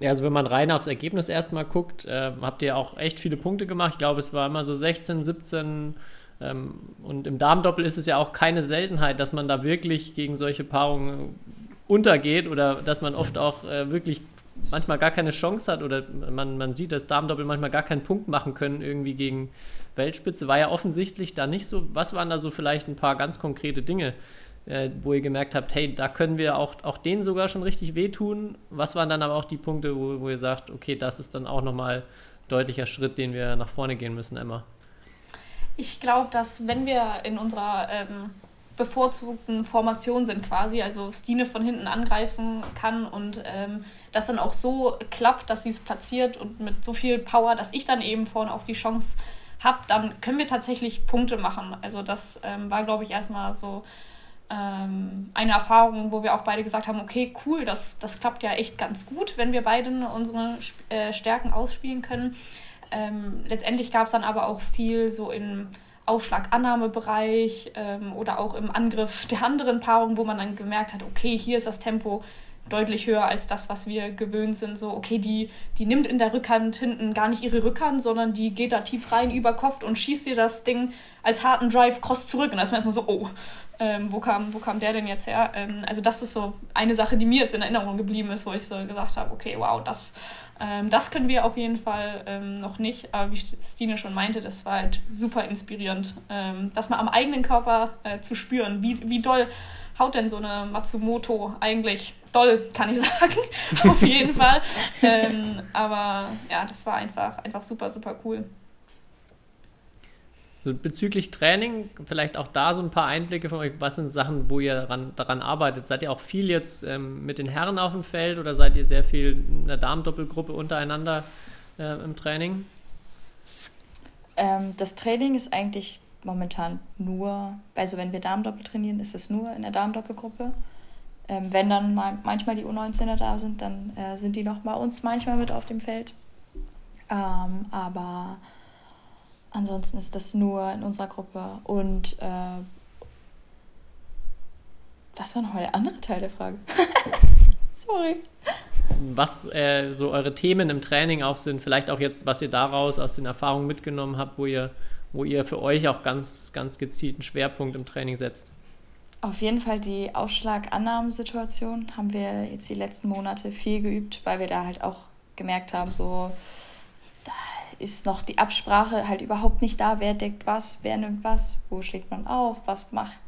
Ja, also wenn man rein aufs Ergebnis erstmal guckt, äh, habt ihr auch echt viele Punkte gemacht. Ich glaube, es war immer so 16, 17 ähm, und im Damendoppel ist es ja auch keine Seltenheit, dass man da wirklich gegen solche Paarungen untergeht oder dass man oft auch äh, wirklich manchmal gar keine Chance hat oder man, man sieht, dass Damendoppel manchmal gar keinen Punkt machen können irgendwie gegen Weltspitze, war ja offensichtlich da nicht so. Was waren da so vielleicht ein paar ganz konkrete Dinge, äh, wo ihr gemerkt habt, hey, da können wir auch, auch denen sogar schon richtig wehtun? Was waren dann aber auch die Punkte, wo, wo ihr sagt, okay, das ist dann auch nochmal deutlicher Schritt, den wir nach vorne gehen müssen, Emma? Ich glaube, dass wenn wir in unserer ähm bevorzugten Formation sind quasi. Also Stine von hinten angreifen kann und ähm, das dann auch so klappt, dass sie es platziert und mit so viel Power, dass ich dann eben vorne auch die Chance habe, dann können wir tatsächlich Punkte machen. Also das ähm, war, glaube ich, erstmal so ähm, eine Erfahrung, wo wir auch beide gesagt haben, okay, cool, das, das klappt ja echt ganz gut, wenn wir beide unsere äh, Stärken ausspielen können. Ähm, letztendlich gab es dann aber auch viel so im Aufschlag-Annahmebereich ähm, oder auch im Angriff der anderen Paarung, wo man dann gemerkt hat, okay, hier ist das Tempo deutlich höher als das, was wir gewöhnt sind. So, okay, die, die nimmt in der Rückhand hinten gar nicht ihre Rückhand, sondern die geht da tief rein, überkopft und schießt dir das Ding als harten Drive cross zurück. Und da ist man erstmal so, oh, ähm, wo, kam, wo kam der denn jetzt her? Ähm, also das ist so eine Sache, die mir jetzt in Erinnerung geblieben ist, wo ich so gesagt habe, okay, wow, das, ähm, das können wir auf jeden Fall ähm, noch nicht. Aber wie Stine schon meinte, das war halt super inspirierend, ähm, das mal am eigenen Körper äh, zu spüren, wie, wie doll haut denn so eine Matsumoto eigentlich? Doll, kann ich sagen, auf jeden Fall. Ähm, aber ja, das war einfach, einfach super, super cool. So bezüglich Training, vielleicht auch da so ein paar Einblicke von euch. Was sind Sachen, wo ihr daran, daran arbeitet? Seid ihr auch viel jetzt ähm, mit den Herren auf dem Feld oder seid ihr sehr viel in der Damendoppelgruppe untereinander äh, im Training? Ähm, das Training ist eigentlich momentan nur, also wenn wir Damendoppel trainieren, ist es nur in der Damendoppelgruppe. Ähm, wenn dann mal, manchmal die U19er da sind, dann äh, sind die noch bei uns manchmal mit auf dem Feld. Ähm, aber ansonsten ist das nur in unserer Gruppe. Und äh, was war nochmal der andere Teil der Frage? Sorry. Was äh, so eure Themen im Training auch sind, vielleicht auch jetzt, was ihr daraus aus den Erfahrungen mitgenommen habt, wo ihr wo ihr für euch auch ganz, ganz gezielten Schwerpunkt im Training setzt? Auf jeden Fall die Ausschlagannahmensituation haben wir jetzt die letzten Monate viel geübt, weil wir da halt auch gemerkt haben, so ist noch die Absprache halt überhaupt nicht da, wer deckt was, wer nimmt was, wo schlägt man auf, was macht,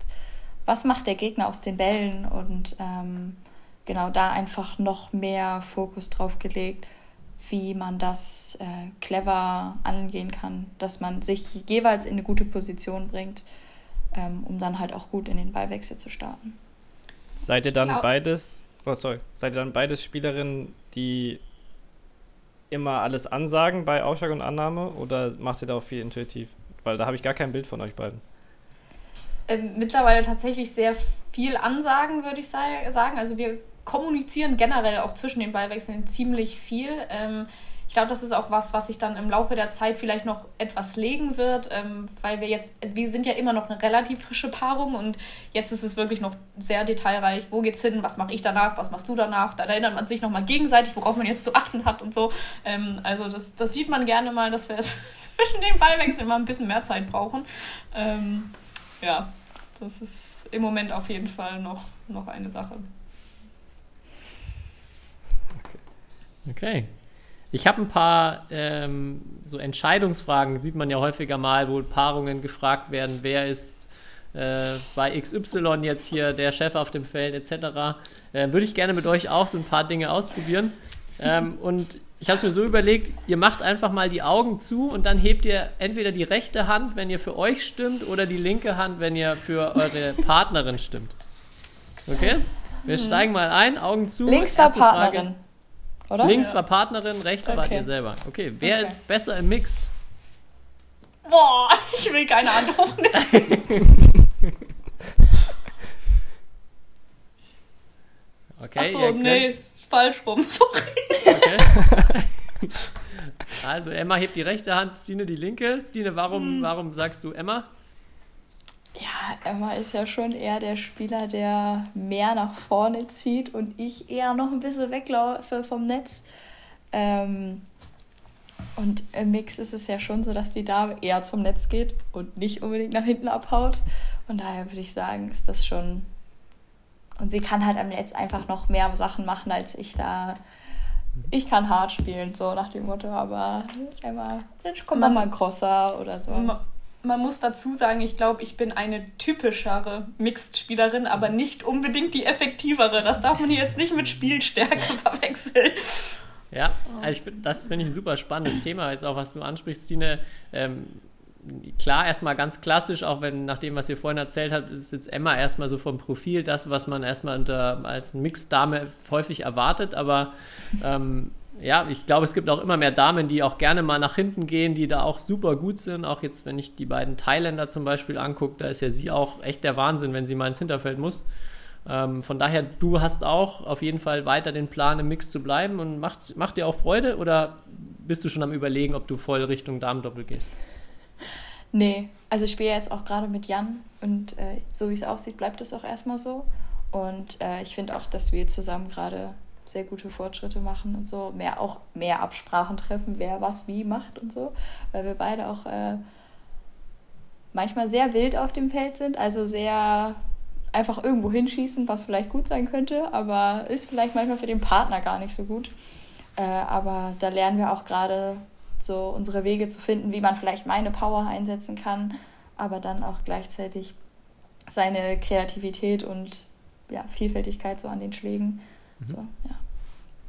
was macht der Gegner aus den Bällen und ähm, genau da einfach noch mehr Fokus drauf gelegt wie man das äh, clever angehen kann, dass man sich jeweils in eine gute Position bringt, ähm, um dann halt auch gut in den Ballwechsel zu starten. Seid ihr dann beides, oh sorry, seid ihr dann beides Spielerinnen, die immer alles ansagen bei Aufschlag und Annahme oder macht ihr da auch viel intuitiv? Weil da habe ich gar kein Bild von euch beiden. Ähm, mittlerweile tatsächlich sehr viel ansagen, würde ich sagen. Also wir kommunizieren generell auch zwischen den Ballwechseln ziemlich viel. Ähm, ich glaube, das ist auch was, was sich dann im Laufe der Zeit vielleicht noch etwas legen wird, ähm, weil wir jetzt, also wir sind ja immer noch eine relativ frische Paarung und jetzt ist es wirklich noch sehr detailreich. Wo geht's hin? Was mache ich danach? Was machst du danach? Da erinnert man sich nochmal gegenseitig, worauf man jetzt zu achten hat und so. Ähm, also das, das sieht man gerne mal, dass wir zwischen den Ballwechseln immer ein bisschen mehr Zeit brauchen. Ähm, ja, das ist im Moment auf jeden Fall noch, noch eine Sache. Okay. Ich habe ein paar ähm, so Entscheidungsfragen, sieht man ja häufiger mal, wo Paarungen gefragt werden, wer ist äh, bei XY jetzt hier der Chef auf dem Feld etc. Äh, Würde ich gerne mit euch auch so ein paar Dinge ausprobieren. Ähm, und ich habe es mir so überlegt, ihr macht einfach mal die Augen zu und dann hebt ihr entweder die rechte Hand, wenn ihr für euch stimmt, oder die linke Hand, wenn ihr für eure Partnerin stimmt. Okay? Wir mhm. steigen mal ein, Augen zu. Links war Partnerin. Frage. Oder? Links ja. war Partnerin, rechts okay. wart ihr selber. Okay, wer okay. ist besser im Mixed? Boah, ich will keine Antwort. okay. Achso, nee, ist falsch rum, sorry. Okay. Also Emma hebt die rechte Hand, Stine die linke. Stine, warum, hm. warum sagst du Emma? Ja, Emma ist ja schon eher der Spieler, der mehr nach vorne zieht und ich eher noch ein bisschen weglaufe vom Netz. Ähm, und im Mix ist es ja schon so, dass die Dame eher zum Netz geht und nicht unbedingt nach hinten abhaut. Und daher würde ich sagen, ist das schon. Und sie kann halt am Netz einfach noch mehr Sachen machen als ich da. Ich kann hart spielen, so nach dem Motto, aber einmal, kommt nochmal ein Crosser oder so man muss dazu sagen, ich glaube, ich bin eine typischere Mixed-Spielerin, aber nicht unbedingt die effektivere. Das darf man hier jetzt nicht mit Spielstärke verwechseln. Ja, also ich, das finde ich ein super spannendes Thema, jetzt auch was du ansprichst, Stine. Ähm, klar, erstmal ganz klassisch, auch wenn nach dem, was ihr vorhin erzählt habt, ist jetzt Emma erstmal so vom Profil das, was man erstmal unter, als Mixed-Dame häufig erwartet, aber ähm, ja, ich glaube, es gibt auch immer mehr Damen, die auch gerne mal nach hinten gehen, die da auch super gut sind. Auch jetzt, wenn ich die beiden Thailänder zum Beispiel angucke, da ist ja sie auch echt der Wahnsinn, wenn sie mal ins Hinterfeld muss. Ähm, von daher, du hast auch auf jeden Fall weiter den Plan, im Mix zu bleiben und macht, macht dir auch Freude oder bist du schon am Überlegen, ob du voll Richtung Damendoppel gehst? Nee, also ich spiele jetzt auch gerade mit Jan und äh, so wie es aussieht, bleibt es auch erstmal so. Und äh, ich finde auch, dass wir zusammen gerade sehr gute Fortschritte machen und so, mehr auch mehr Absprachen treffen, wer was wie macht und so, weil wir beide auch äh, manchmal sehr wild auf dem Feld sind, also sehr einfach irgendwo hinschießen, was vielleicht gut sein könnte, aber ist vielleicht manchmal für den Partner gar nicht so gut. Äh, aber da lernen wir auch gerade so unsere Wege zu finden, wie man vielleicht meine Power einsetzen kann, aber dann auch gleichzeitig seine Kreativität und ja, Vielfältigkeit so an den Schlägen. Mhm. So, ja.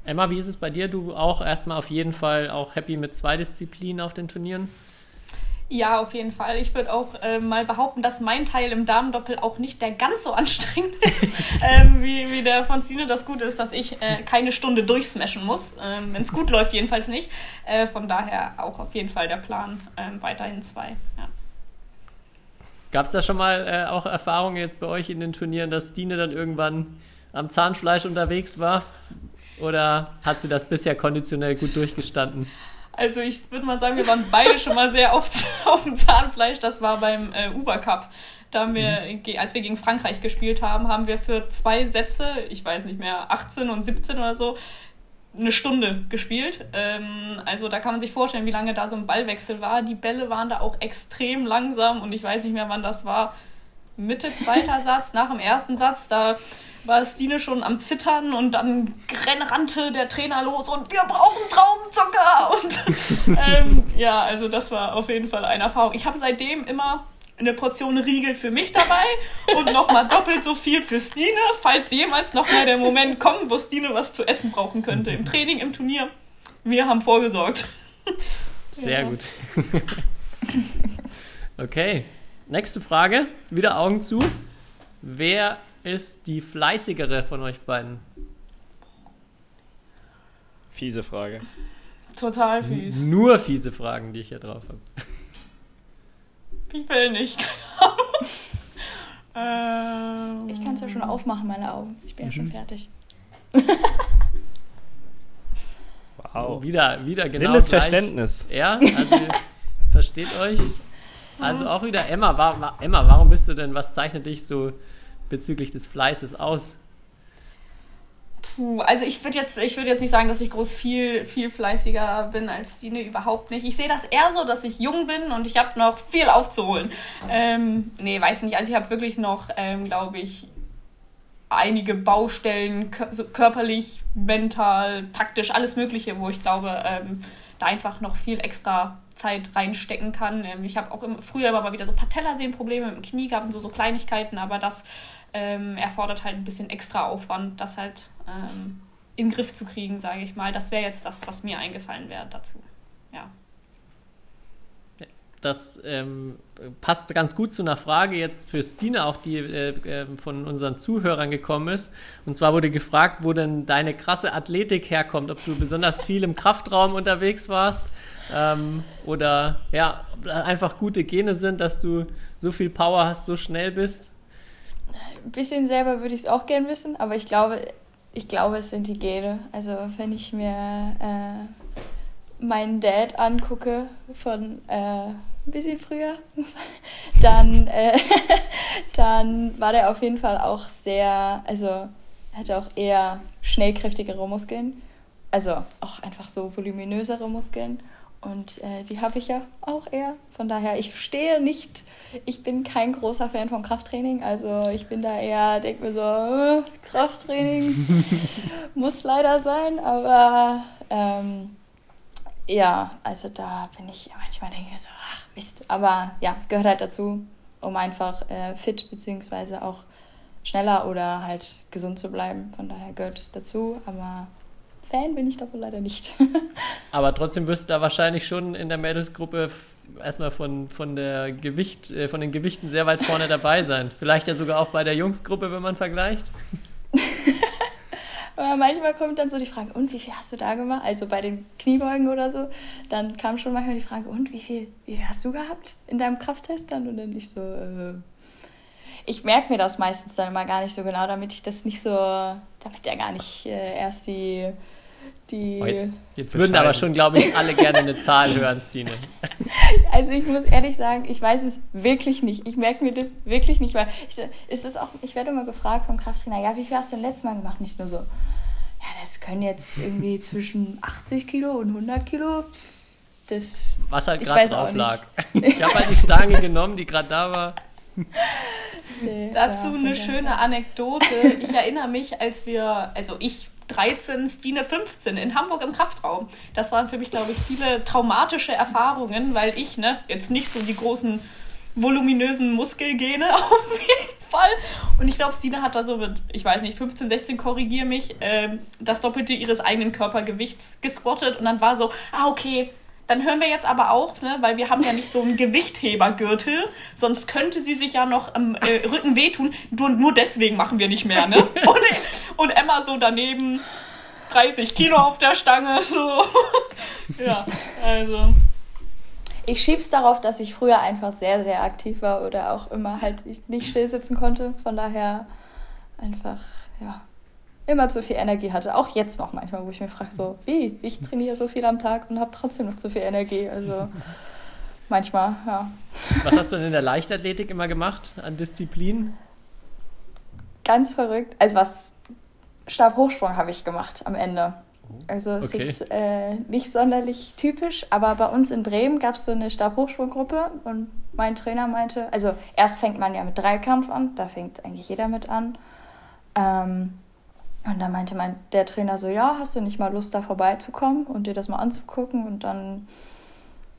Emma, wie ist es bei dir? Du auch erstmal auf jeden Fall auch happy mit zwei Disziplinen auf den Turnieren? Ja, auf jeden Fall. Ich würde auch äh, mal behaupten, dass mein Teil im Damendoppel auch nicht der ganz so anstrengend ist, ähm, wie, wie der von Sine. Das Gute ist, dass ich äh, keine Stunde durchsmashen muss, äh, wenn es gut läuft, jedenfalls nicht. Äh, von daher auch auf jeden Fall der Plan, ähm, weiterhin zwei. Ja. Gab es da schon mal äh, auch Erfahrungen jetzt bei euch in den Turnieren, dass Dine dann irgendwann am Zahnfleisch unterwegs war? Oder hat sie das bisher konditionell gut durchgestanden? Also ich würde mal sagen, wir waren beide schon mal sehr oft auf dem Zahnfleisch. Das war beim äh, Uber Cup. Da haben wir, mhm. als wir gegen Frankreich gespielt haben, haben wir für zwei Sätze, ich weiß nicht mehr, 18 und 17 oder so, eine Stunde gespielt. Ähm, also da kann man sich vorstellen, wie lange da so ein Ballwechsel war. Die Bälle waren da auch extrem langsam und ich weiß nicht mehr, wann das war. Mitte zweiter Satz, nach dem ersten Satz, da war Stine schon am Zittern und dann rannte der Trainer los und wir brauchen Traubenzucker. Und ähm, ja, also das war auf jeden Fall eine Erfahrung. Ich habe seitdem immer eine Portion Riegel für mich dabei und nochmal doppelt so viel für Stine, falls jemals nochmal der Moment kommt, wo Stine was zu essen brauchen könnte. Im Training, im Turnier. Wir haben vorgesorgt. Sehr ja. gut. okay, nächste Frage. Wieder Augen zu. Wer ist die fleißigere von euch beiden? Fiese Frage. Total fies. Nur fiese Fragen, die ich hier drauf habe. Ich will nicht, keine Ahnung. ähm, ich kann es ja schon aufmachen, meine Augen. Ich bin mhm. ja schon mhm. fertig. wow. Wieder, wieder genau. Blindes Verständnis. Ja, also versteht euch. Also auch wieder Emma, war, Emma, warum bist du denn, was zeichnet dich so bezüglich des Fleißes aus? Puh, also ich würde jetzt, würd jetzt nicht sagen, dass ich groß viel, viel fleißiger bin als Dine, überhaupt nicht. Ich sehe das eher so, dass ich jung bin und ich habe noch viel aufzuholen. Ähm, nee, weiß nicht. Also ich habe wirklich noch, ähm, glaube ich, einige Baustellen, körperlich, mental, taktisch, alles Mögliche, wo ich glaube, ähm, da einfach noch viel extra Zeit reinstecken kann. Ähm, ich habe auch im, früher immer mal wieder so Patellasehnenprobleme mit dem Knie gehabt und so, so Kleinigkeiten, aber das ähm, erfordert halt ein bisschen extra Aufwand, das halt ähm, in den Griff zu kriegen, sage ich mal. Das wäre jetzt das, was mir eingefallen wäre dazu. Ja. Das ähm, passt ganz gut zu einer Frage jetzt für Stine, auch die äh, ähm, von unseren Zuhörern gekommen ist. Und zwar wurde gefragt, wo denn deine krasse Athletik herkommt, ob du besonders viel im Kraftraum unterwegs warst ähm, oder ja, einfach gute Gene sind, dass du so viel Power hast, so schnell bist. Ein bisschen selber würde ich es auch gern wissen, aber ich glaube, ich glaube, es sind die Gene. Also wenn ich mir äh, meinen Dad angucke von äh, ein bisschen früher, dann, äh, dann war der auf jeden Fall auch sehr, also hatte auch eher schnellkräftigere Muskeln. Also auch einfach so voluminösere Muskeln. Und äh, die habe ich ja auch eher. Von daher, ich stehe nicht, ich bin kein großer Fan von Krafttraining. Also ich bin da eher, denke mir so, äh, Krafttraining muss leider sein. Aber ähm, ja, also da bin ich manchmal denke ich so, ach Mist. Aber ja, es gehört halt dazu, um einfach äh, fit bzw. auch schneller oder halt gesund zu bleiben. Von daher gehört es dazu. Aber Fan bin ich davon leider nicht. Aber trotzdem wirst du da wahrscheinlich schon in der Mädelsgruppe erstmal von, von, der Gewicht, äh, von den Gewichten sehr weit vorne dabei sein. Vielleicht ja sogar auch bei der Jungsgruppe, wenn man vergleicht. Aber manchmal kommt dann so die Frage, und wie viel hast du da gemacht? Also bei den Kniebeugen oder so, dann kam schon manchmal die Frage, und wie viel, wie viel hast du gehabt in deinem Krafttest dann? Und dann ich so, äh, ich merke mir das meistens dann immer gar nicht so genau, damit ich das nicht so, damit der gar nicht äh, erst die die. Jetzt würden aber schon, glaube ich, alle gerne eine Zahl hören, Stine. Also ich muss ehrlich sagen, ich weiß es wirklich nicht. Ich merke mir das wirklich nicht, weil ich, ist es auch, ich werde immer gefragt vom Krafttrainer, ja, wie viel hast du denn letztes Mal gemacht? Nicht nur so, ja, das können jetzt irgendwie zwischen 80 Kilo und 100 Kilo. Das, Was halt gerade drauf lag. Ich habe halt die Stange genommen, die gerade da war. Nee, Dazu eine schöne Anekdote. Ich erinnere mich, als wir, also ich 13, Stine 15 in Hamburg im Kraftraum. Das waren für mich, glaube ich, viele traumatische Erfahrungen, weil ich ne, jetzt nicht so die großen voluminösen Muskelgene auf jeden Fall. Und ich glaube, Stine hat da so mit, ich weiß nicht, 15, 16, korrigier mich, äh, das Doppelte ihres eigenen Körpergewichts gesquattet. Und dann war so, ah, okay, dann hören wir jetzt aber auf, ne, weil wir haben ja nicht so einen Gewichthebergürtel, sonst könnte sie sich ja noch am äh, Rücken wehtun. Nur, nur deswegen machen wir nicht mehr, ne? Und, und Emma so daneben 30 Kilo auf der Stange, so. ja, also. Ich schieb's darauf, dass ich früher einfach sehr, sehr aktiv war oder auch immer halt nicht still sitzen konnte. Von daher einfach, ja, immer zu viel Energie hatte. Auch jetzt noch manchmal, wo ich mir frage, so, wie? Ich trainiere so viel am Tag und habe trotzdem noch zu viel Energie. Also manchmal, ja. Was hast du denn in der Leichtathletik immer gemacht an Disziplinen? Ganz verrückt. Also was Stabhochsprung habe ich gemacht am Ende. Also ist okay. jetzt äh, nicht sonderlich typisch, aber bei uns in Bremen gab es so eine Stabhochsprunggruppe und mein Trainer meinte, also erst fängt man ja mit Dreikampf an, da fängt eigentlich jeder mit an. Ähm, und dann meinte mein, der Trainer so, ja, hast du nicht mal Lust, da vorbeizukommen und dir das mal anzugucken? Und dann,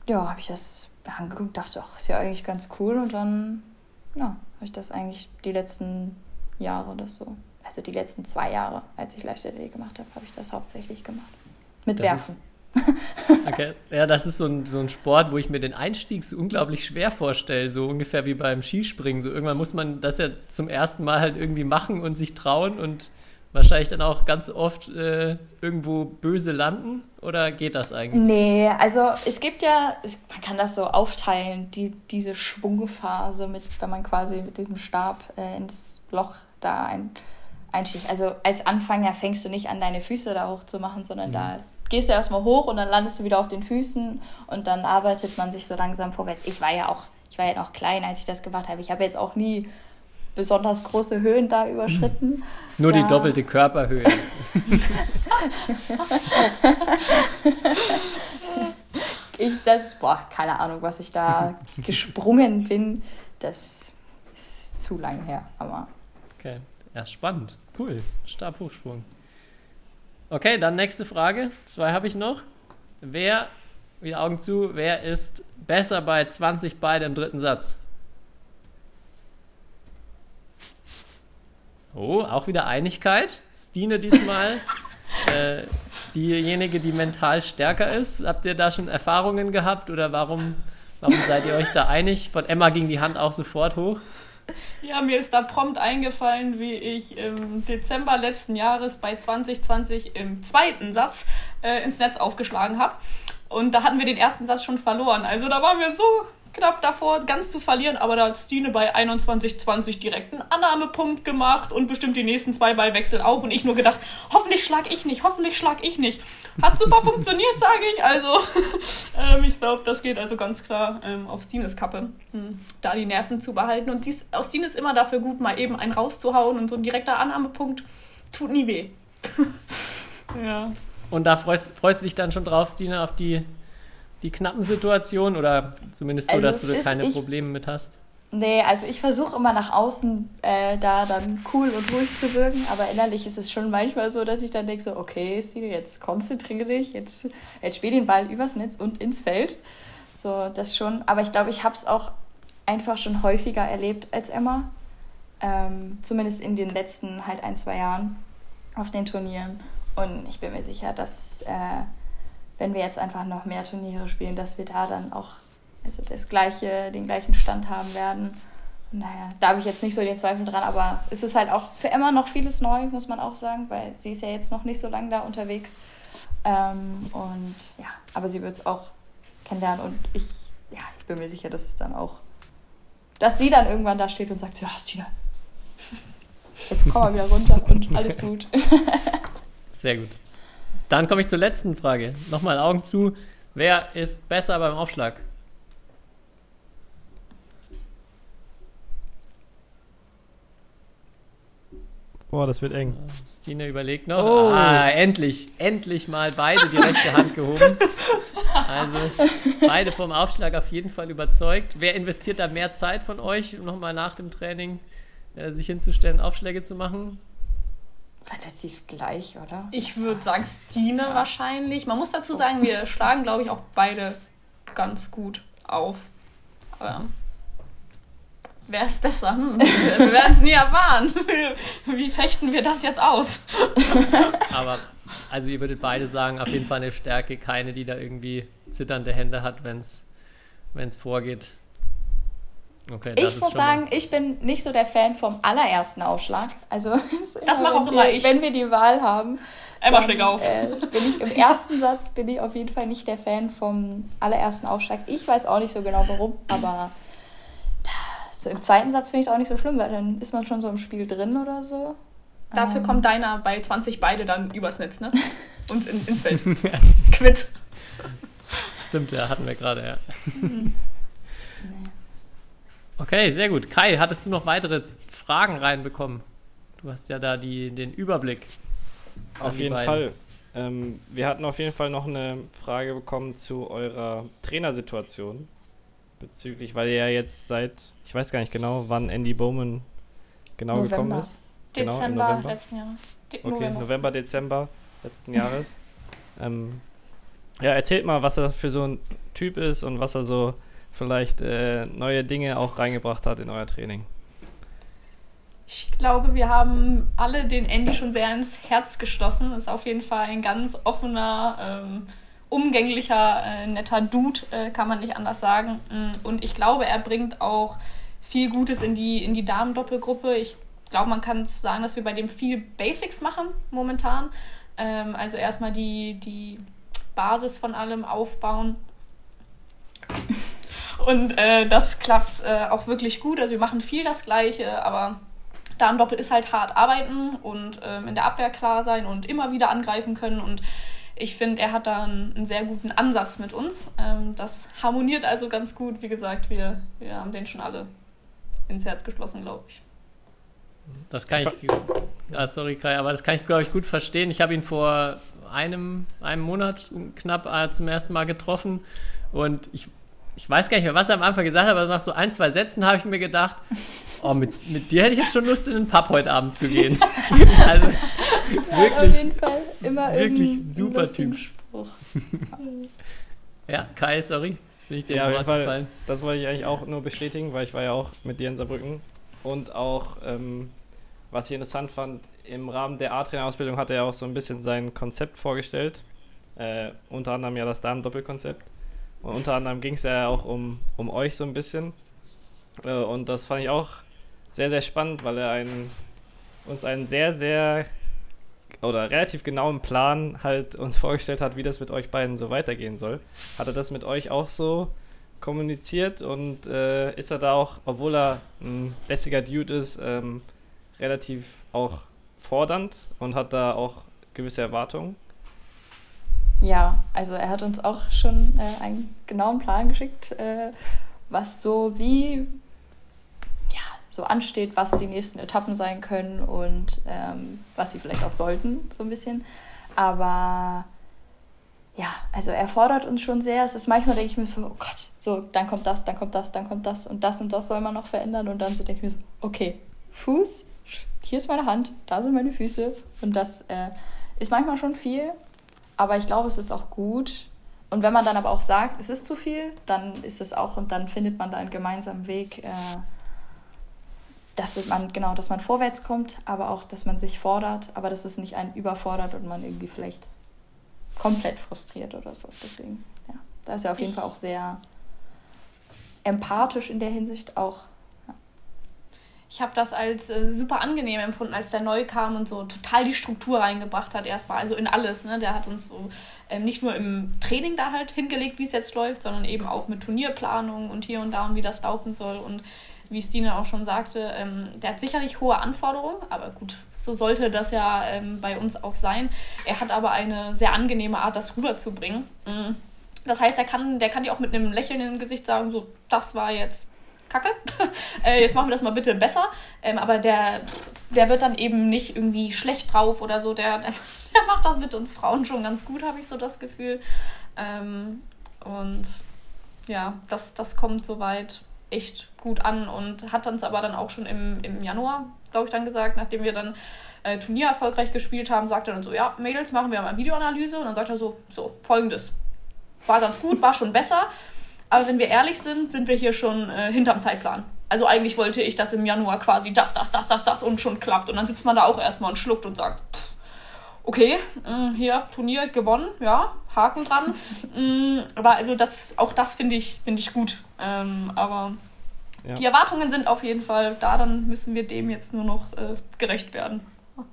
ja, habe ich das angeguckt, dachte, ach, ist ja eigentlich ganz cool. Und dann, ja, habe ich das eigentlich die letzten Jahre das so, also die letzten zwei Jahre, als ich Leichtathletik gemacht habe, habe ich das hauptsächlich gemacht. Mit das Werfen. Okay, ja, das ist so ein, so ein Sport, wo ich mir den Einstieg so unglaublich schwer vorstelle, so ungefähr wie beim Skispringen. So irgendwann muss man das ja zum ersten Mal halt irgendwie machen und sich trauen und wahrscheinlich dann auch ganz oft äh, irgendwo böse landen? Oder geht das eigentlich? Nee, also es gibt ja, es, man kann das so aufteilen, die, diese Schwungphase, mit, wenn man quasi mit dem Stab äh, in das Loch da ein, einsticht. Also als Anfänger fängst du nicht an, deine Füße da hoch zu machen, sondern mhm. da gehst du erstmal hoch und dann landest du wieder auf den Füßen und dann arbeitet man sich so langsam vorwärts. Ich war ja auch, ich war ja noch klein, als ich das gemacht habe. Ich habe jetzt auch nie besonders große Höhen da überschritten. Nur ja. die doppelte Körperhöhe. ich, das, boah, keine Ahnung, was ich da gesprungen bin. Das ist zu lang her, aber. Okay, ja, spannend. Cool. Stabhochsprung. Okay, dann nächste Frage. Zwei habe ich noch. Wer, wieder Augen zu, wer ist besser bei 20 beide im dritten Satz? Oh, auch wieder Einigkeit. Stine diesmal. äh, diejenige, die mental stärker ist. Habt ihr da schon Erfahrungen gehabt oder warum, warum seid ihr euch da einig? Von Emma ging die Hand auch sofort hoch. Ja, mir ist da prompt eingefallen, wie ich im Dezember letzten Jahres bei 2020 im zweiten Satz äh, ins Netz aufgeschlagen habe. Und da hatten wir den ersten Satz schon verloren. Also da waren wir so knapp davor, ganz zu verlieren, aber da hat Stine bei 21,20 direkt einen Annahmepunkt gemacht und bestimmt die nächsten zwei Ballwechsel auch. Und ich nur gedacht, hoffentlich schlag ich nicht, hoffentlich schlag ich nicht. Hat super funktioniert, sage ich. Also, ähm, ich glaube, das geht also ganz klar ähm, auf Stines Kappe, hm, da die Nerven zu behalten. Und dies, aus Stine ist immer dafür gut, mal eben einen rauszuhauen und so ein direkter Annahmepunkt tut nie weh. ja. Und da freust, freust du dich dann schon drauf, Stine, auf die die knappen Situationen oder zumindest so, also dass du da keine ich, Probleme mit hast? Nee, also ich versuche immer nach außen äh, da dann cool und ruhig zu wirken, aber innerlich ist es schon manchmal so, dass ich dann denke so, okay, Stine, jetzt konzentriere dich, jetzt, jetzt spiel den Ball übers Netz und ins Feld. So, das schon. Aber ich glaube, ich habe es auch einfach schon häufiger erlebt als Emma. Ähm, zumindest in den letzten halt ein, zwei Jahren auf den Turnieren. Und ich bin mir sicher, dass äh, wenn wir jetzt einfach noch mehr Turniere spielen, dass wir da dann auch also das gleiche, den gleichen Stand haben werden. Naja, da habe ich jetzt nicht so den Zweifel dran, aber es ist halt auch für Emma noch vieles neu, muss man auch sagen, weil sie ist ja jetzt noch nicht so lange da unterwegs. Ähm, und ja, aber sie wird es auch kennenlernen und ich, ja, ich bin mir sicher, dass es dann auch, dass sie dann irgendwann da steht und sagt, ja, Stina, jetzt komm mal wieder runter und alles gut. Sehr gut. Dann komme ich zur letzten Frage. Nochmal Augen zu. Wer ist besser beim Aufschlag? Boah, das wird eng. Stine überlegt noch. Oh. Ah, endlich, endlich mal beide die rechte Hand gehoben. Also beide vom Aufschlag auf jeden Fall überzeugt. Wer investiert da mehr Zeit von euch, um nochmal nach dem Training äh, sich hinzustellen, Aufschläge zu machen? Relativ gleich, oder? Ich würde sagen, Stine wahrscheinlich. Man muss dazu sagen, wir schlagen, glaube ich, auch beide ganz gut auf. Aber wer ist besser? Hm, wir werden es nie erfahren. Wie fechten wir das jetzt aus? Aber also ihr würdet beide sagen, auf jeden Fall eine Stärke, keine, die da irgendwie zitternde Hände hat, wenn es vorgeht. Okay, Ich muss sagen, ich bin nicht so der Fan vom allerersten Aufschlag. Also Das mache auch immer ich. Wenn wir die Wahl haben, Emma dann, schlägt auf. Äh, bin ich im ersten Satz bin ich auf jeden Fall nicht der Fan vom allerersten Aufschlag. Ich weiß auch nicht so genau warum, aber so im zweiten Satz finde ich es auch nicht so schlimm, weil dann ist man schon so im Spiel drin oder so. Dafür Ähm, kommt deiner bei 20 beide dann übers Netz, ne? Und in, ins Feld. Quitt. Stimmt, ja, hatten wir gerade, ja. Okay, sehr gut. Kai, hattest du noch weitere Fragen reinbekommen? Du hast ja da die, den Überblick. Auf jeden beiden. Fall. Ähm, wir hatten auf jeden Fall noch eine Frage bekommen zu eurer Trainersituation. Bezüglich, weil ihr ja jetzt seit, ich weiß gar nicht genau, wann Andy Bowman genau November. gekommen ist. Genau, im Dezember November. letzten Jahres. De Okay, November. November. Dezember letzten Jahres. ähm, ja, erzählt mal, was er für so ein Typ ist und was er so vielleicht äh, neue Dinge auch reingebracht hat in euer Training. Ich glaube, wir haben alle den Andy schon sehr ins Herz geschlossen. Ist auf jeden Fall ein ganz offener, ähm, umgänglicher, äh, netter Dude, äh, kann man nicht anders sagen. Mm, Und ich glaube, er bringt auch viel Gutes in die, in die Damen-Doppelgruppe. Ich glaube, man kann sagen, dass wir bei dem viel Basics machen momentan. Ähm, also erstmal die, die Basis von allem aufbauen. Und äh, das klappt äh, auch wirklich gut. Also wir machen viel das Gleiche, aber Damen-Doppel ist halt hart arbeiten und ähm, in der Abwehr klar sein und immer wieder angreifen können. Und ich finde, er hat da einen, einen sehr guten Ansatz mit uns. Ähm, das harmoniert also ganz gut. Wie gesagt, wir, wir haben den schon alle ins Herz geschlossen, glaube ich. Das kann ich, ah, sorry Kai, aber das kann ich, glaube ich, gut verstehen. Ich habe ihn vor einem, einem Monat knapp äh, zum ersten Mal getroffen und ich, ich weiß gar nicht mehr, was er am Anfang gesagt hat, aber nach so ein, zwei Sätzen habe ich mir gedacht, oh, mit, mit dir hätte ich jetzt schon Lust, in den Pub heute Abend zu gehen. also Auf wirklich, jeden Fall immer wirklich super Typ. Spruch. ja, Kai, sorry, jetzt bin ich dir Ja, auf jeden Fall. gefallen. Das wollte ich eigentlich auch nur bestätigen, weil ich war ja auch mit dir in Saarbrücken. Und auch, ähm, was ich interessant fand, im Rahmen der A-Trainer-Ausbildung hat er auch so ein bisschen sein Konzept vorgestellt. Äh, unter anderem ja das Damen-Doppelkonzept. Und unter anderem ging es ja auch um, um euch so ein bisschen. Äh, und das fand ich auch sehr, sehr spannend, weil er einen, uns einen sehr, sehr oder relativ genauen Plan halt uns vorgestellt hat, wie das mit euch beiden so weitergehen soll. Hat er das mit euch auch so kommuniziert und äh, ist er da auch, obwohl er ein lässiger Dude ist, ähm, relativ auch fordernd und hat da auch gewisse Erwartungen? Ja, also er hat uns auch schon äh, einen genauen Plan geschickt, äh, was so wie ja, so ansteht, was die nächsten Etappen sein können und ähm, was sie vielleicht auch sollten, so ein bisschen. Aber ja, also er fordert uns schon sehr. Es ist manchmal, denke ich mir so, oh Gott, so, dann kommt das, dann kommt das, dann kommt das und das und das soll man noch verändern. Und dann so denke ich mir so, okay, Fuß, hier ist meine Hand, da sind meine Füße. Und das äh, ist manchmal schon viel, aber ich glaube, es ist auch gut. Und wenn man dann aber auch sagt, es ist zu viel, dann ist es auch und dann findet man da einen gemeinsamen Weg, äh, dass man genau, dass man vorwärts kommt, aber auch, dass man sich fordert, aber dass es nicht einen überfordert und man irgendwie vielleicht komplett frustriert oder so. Deswegen, ja, da ist er auf jeden Ich- Fall auch sehr empathisch in der Hinsicht auch. Ich habe das als äh, super angenehm empfunden, als der neu kam und so total die Struktur reingebracht hat erstmal, also in alles. Ne? Der hat uns so ähm, nicht nur im Training da halt hingelegt, wie es jetzt läuft, sondern eben auch mit Turnierplanung und hier und da und wie das laufen soll. Und wie Stine auch schon sagte, ähm, der hat sicherlich hohe Anforderungen, aber gut, so sollte das ja ähm, bei uns auch sein. Er hat aber eine sehr angenehme Art, das rüberzubringen. Mhm. Das heißt, der kann, der kann dir auch mit einem Lächeln im Gesicht sagen, so, das war jetzt Kacke. äh, jetzt machen wir das mal bitte besser. Ähm, aber der, der wird dann eben nicht irgendwie schlecht drauf oder so. Der, der, macht das mit uns Frauen schon ganz gut, habe ich so das Gefühl. Ähm, und ja, das, das kommt soweit echt gut an und hat uns aber dann auch schon im, im Januar, glaube ich, dann gesagt, nachdem wir dann äh, Turnier erfolgreich gespielt haben, sagt er dann so, ja, Mädels, machen wir mal Videoanalyse. Und dann sagt er so, so, folgendes. War ganz gut, war schon besser. Aber wenn wir ehrlich sind, sind wir hier schon äh, hinterm Zeitplan. Also eigentlich wollte ich, dass im Januar quasi das, das, das, das, das und schon klappt. Und dann sitzt man da auch erstmal und schluckt und sagt, pff, okay, mh, hier, Turnier gewonnen, ja, Haken dran. mh, aber also das, auch das finde ich, finde ich gut. Ähm, aber Ja. die Erwartungen sind auf jeden Fall da, dann müssen wir dem jetzt nur noch äh, gerecht werden.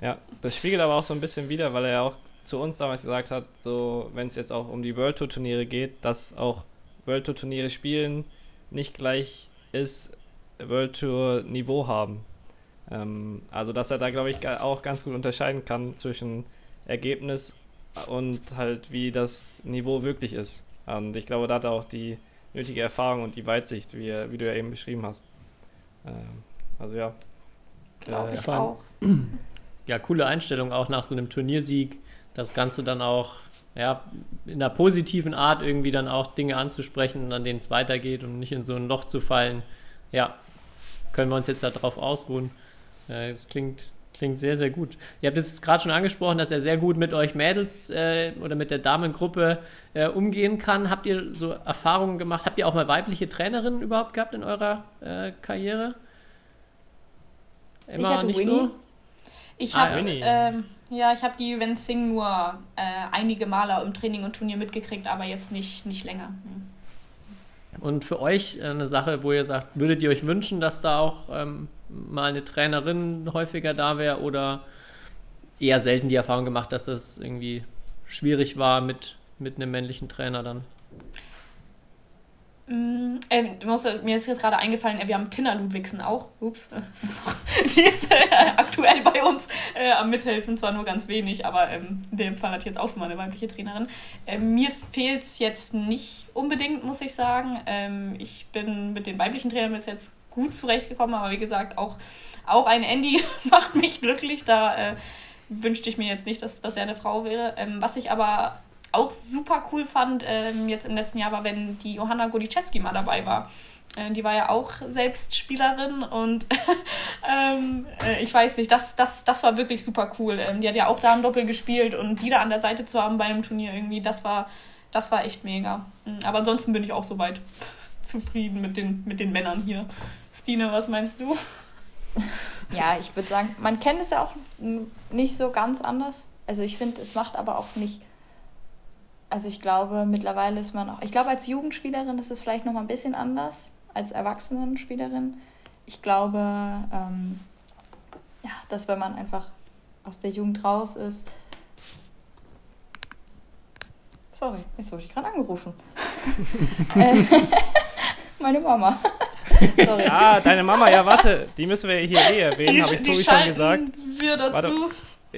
Ja, das spiegelt aber auch so ein bisschen wider, weil er ja auch zu uns damals gesagt hat, so wenn es jetzt auch um die World Tour Turniere geht, dass auch World Tour Turniere spielen nicht gleich ist World Tour Niveau haben. Ähm, also dass er da glaube ich auch ganz gut unterscheiden kann zwischen Ergebnis und halt wie das Niveau wirklich ist. Und ich glaube, da hat er auch die nötige Erfahrung und die Weitsicht, wie, er- wie du ja eben beschrieben hast. Ähm, also ja. Glaube Äh, ich auch. ja, coole Einstellung auch nach so einem Turniersieg, das Ganze dann auch ja, in einer positiven Art irgendwie dann auch Dinge anzusprechen, an denen es weitergeht und nicht in so ein Loch zu fallen. Ja, können wir uns jetzt darauf ausruhen. Äh, Es klingt, klingt sehr, sehr gut. Ihr habt jetzt gerade schon angesprochen, dass er sehr gut mit euch Mädels äh, oder mit der Damengruppe äh, umgehen kann. Habt ihr so Erfahrungen gemacht? Habt ihr auch mal weibliche Trainerinnen überhaupt gehabt in eurer äh, Karriere? Immer hatte nicht Winnie. so? Ich Ah, habe Winnie. ähm, ja, ich habe die Wen Sing nur äh, einige Male im Training und Turnier mitgekriegt, aber jetzt nicht, nicht länger. Hm. Und für euch eine Sache, wo ihr sagt, würdet ihr euch wünschen, dass da auch ähm, mal eine Trainerin häufiger da wäre oder eher selten die Erfahrung gemacht, dass das irgendwie schwierig war mit, mit einem männlichen Trainer dann? Mm, du musst, mir ist jetzt gerade eingefallen, äh, wir haben Tina Ludwigsen auch. Ups. Die ist äh, aktuell bei uns äh, am Mithelfen, zwar nur ganz wenig, aber ähm, in dem Fall hat jetzt auch schon mal eine weibliche Trainerin. Ähm, mir fehlt es jetzt nicht unbedingt, muss ich sagen. Ähm, ich bin mit den weiblichen Trainern bis jetzt gut zurechtgekommen, aber wie gesagt, auch, auch ein Andy macht mich glücklich. Da äh, wünschte ich mir jetzt nicht, dass, dass der eine Frau wäre. Ähm, was ich aber auch super cool fand ähm, jetzt im letzten Jahr war, wenn die Johanna Goliczewski mal dabei war. Äh, die war ja auch selbst Spielerin und ähm, äh, ich weiß nicht, das, das, das war wirklich super cool. Ähm, die hat ja auch da im Doppel gespielt und die da an der Seite zu haben bei einem Turnier irgendwie, das war, das war echt mega. Mhm, Aber ansonsten bin ich auch soweit zufrieden mit den, mit den Männern hier. Stine, was meinst du? Ja, ich würde sagen, man kennt es ja auch nicht so ganz anders. Also ich finde, es macht aber auch nicht. Also ich glaube, mittlerweile ist man auch. Ich glaube, als Jugendspielerin ist es vielleicht noch mal ein bisschen anders als Erwachsenenspielerin. Ich glaube, ähm, ja, dass wenn man einfach aus der Jugend raus ist. Sorry, jetzt wurde ich gerade angerufen. äh, meine Mama. Sorry. Ah, deine Mama, ja, warte, die müssen wir hier eh erwähnen, habe ich Tobi schon gesagt. wir dazu. Warte.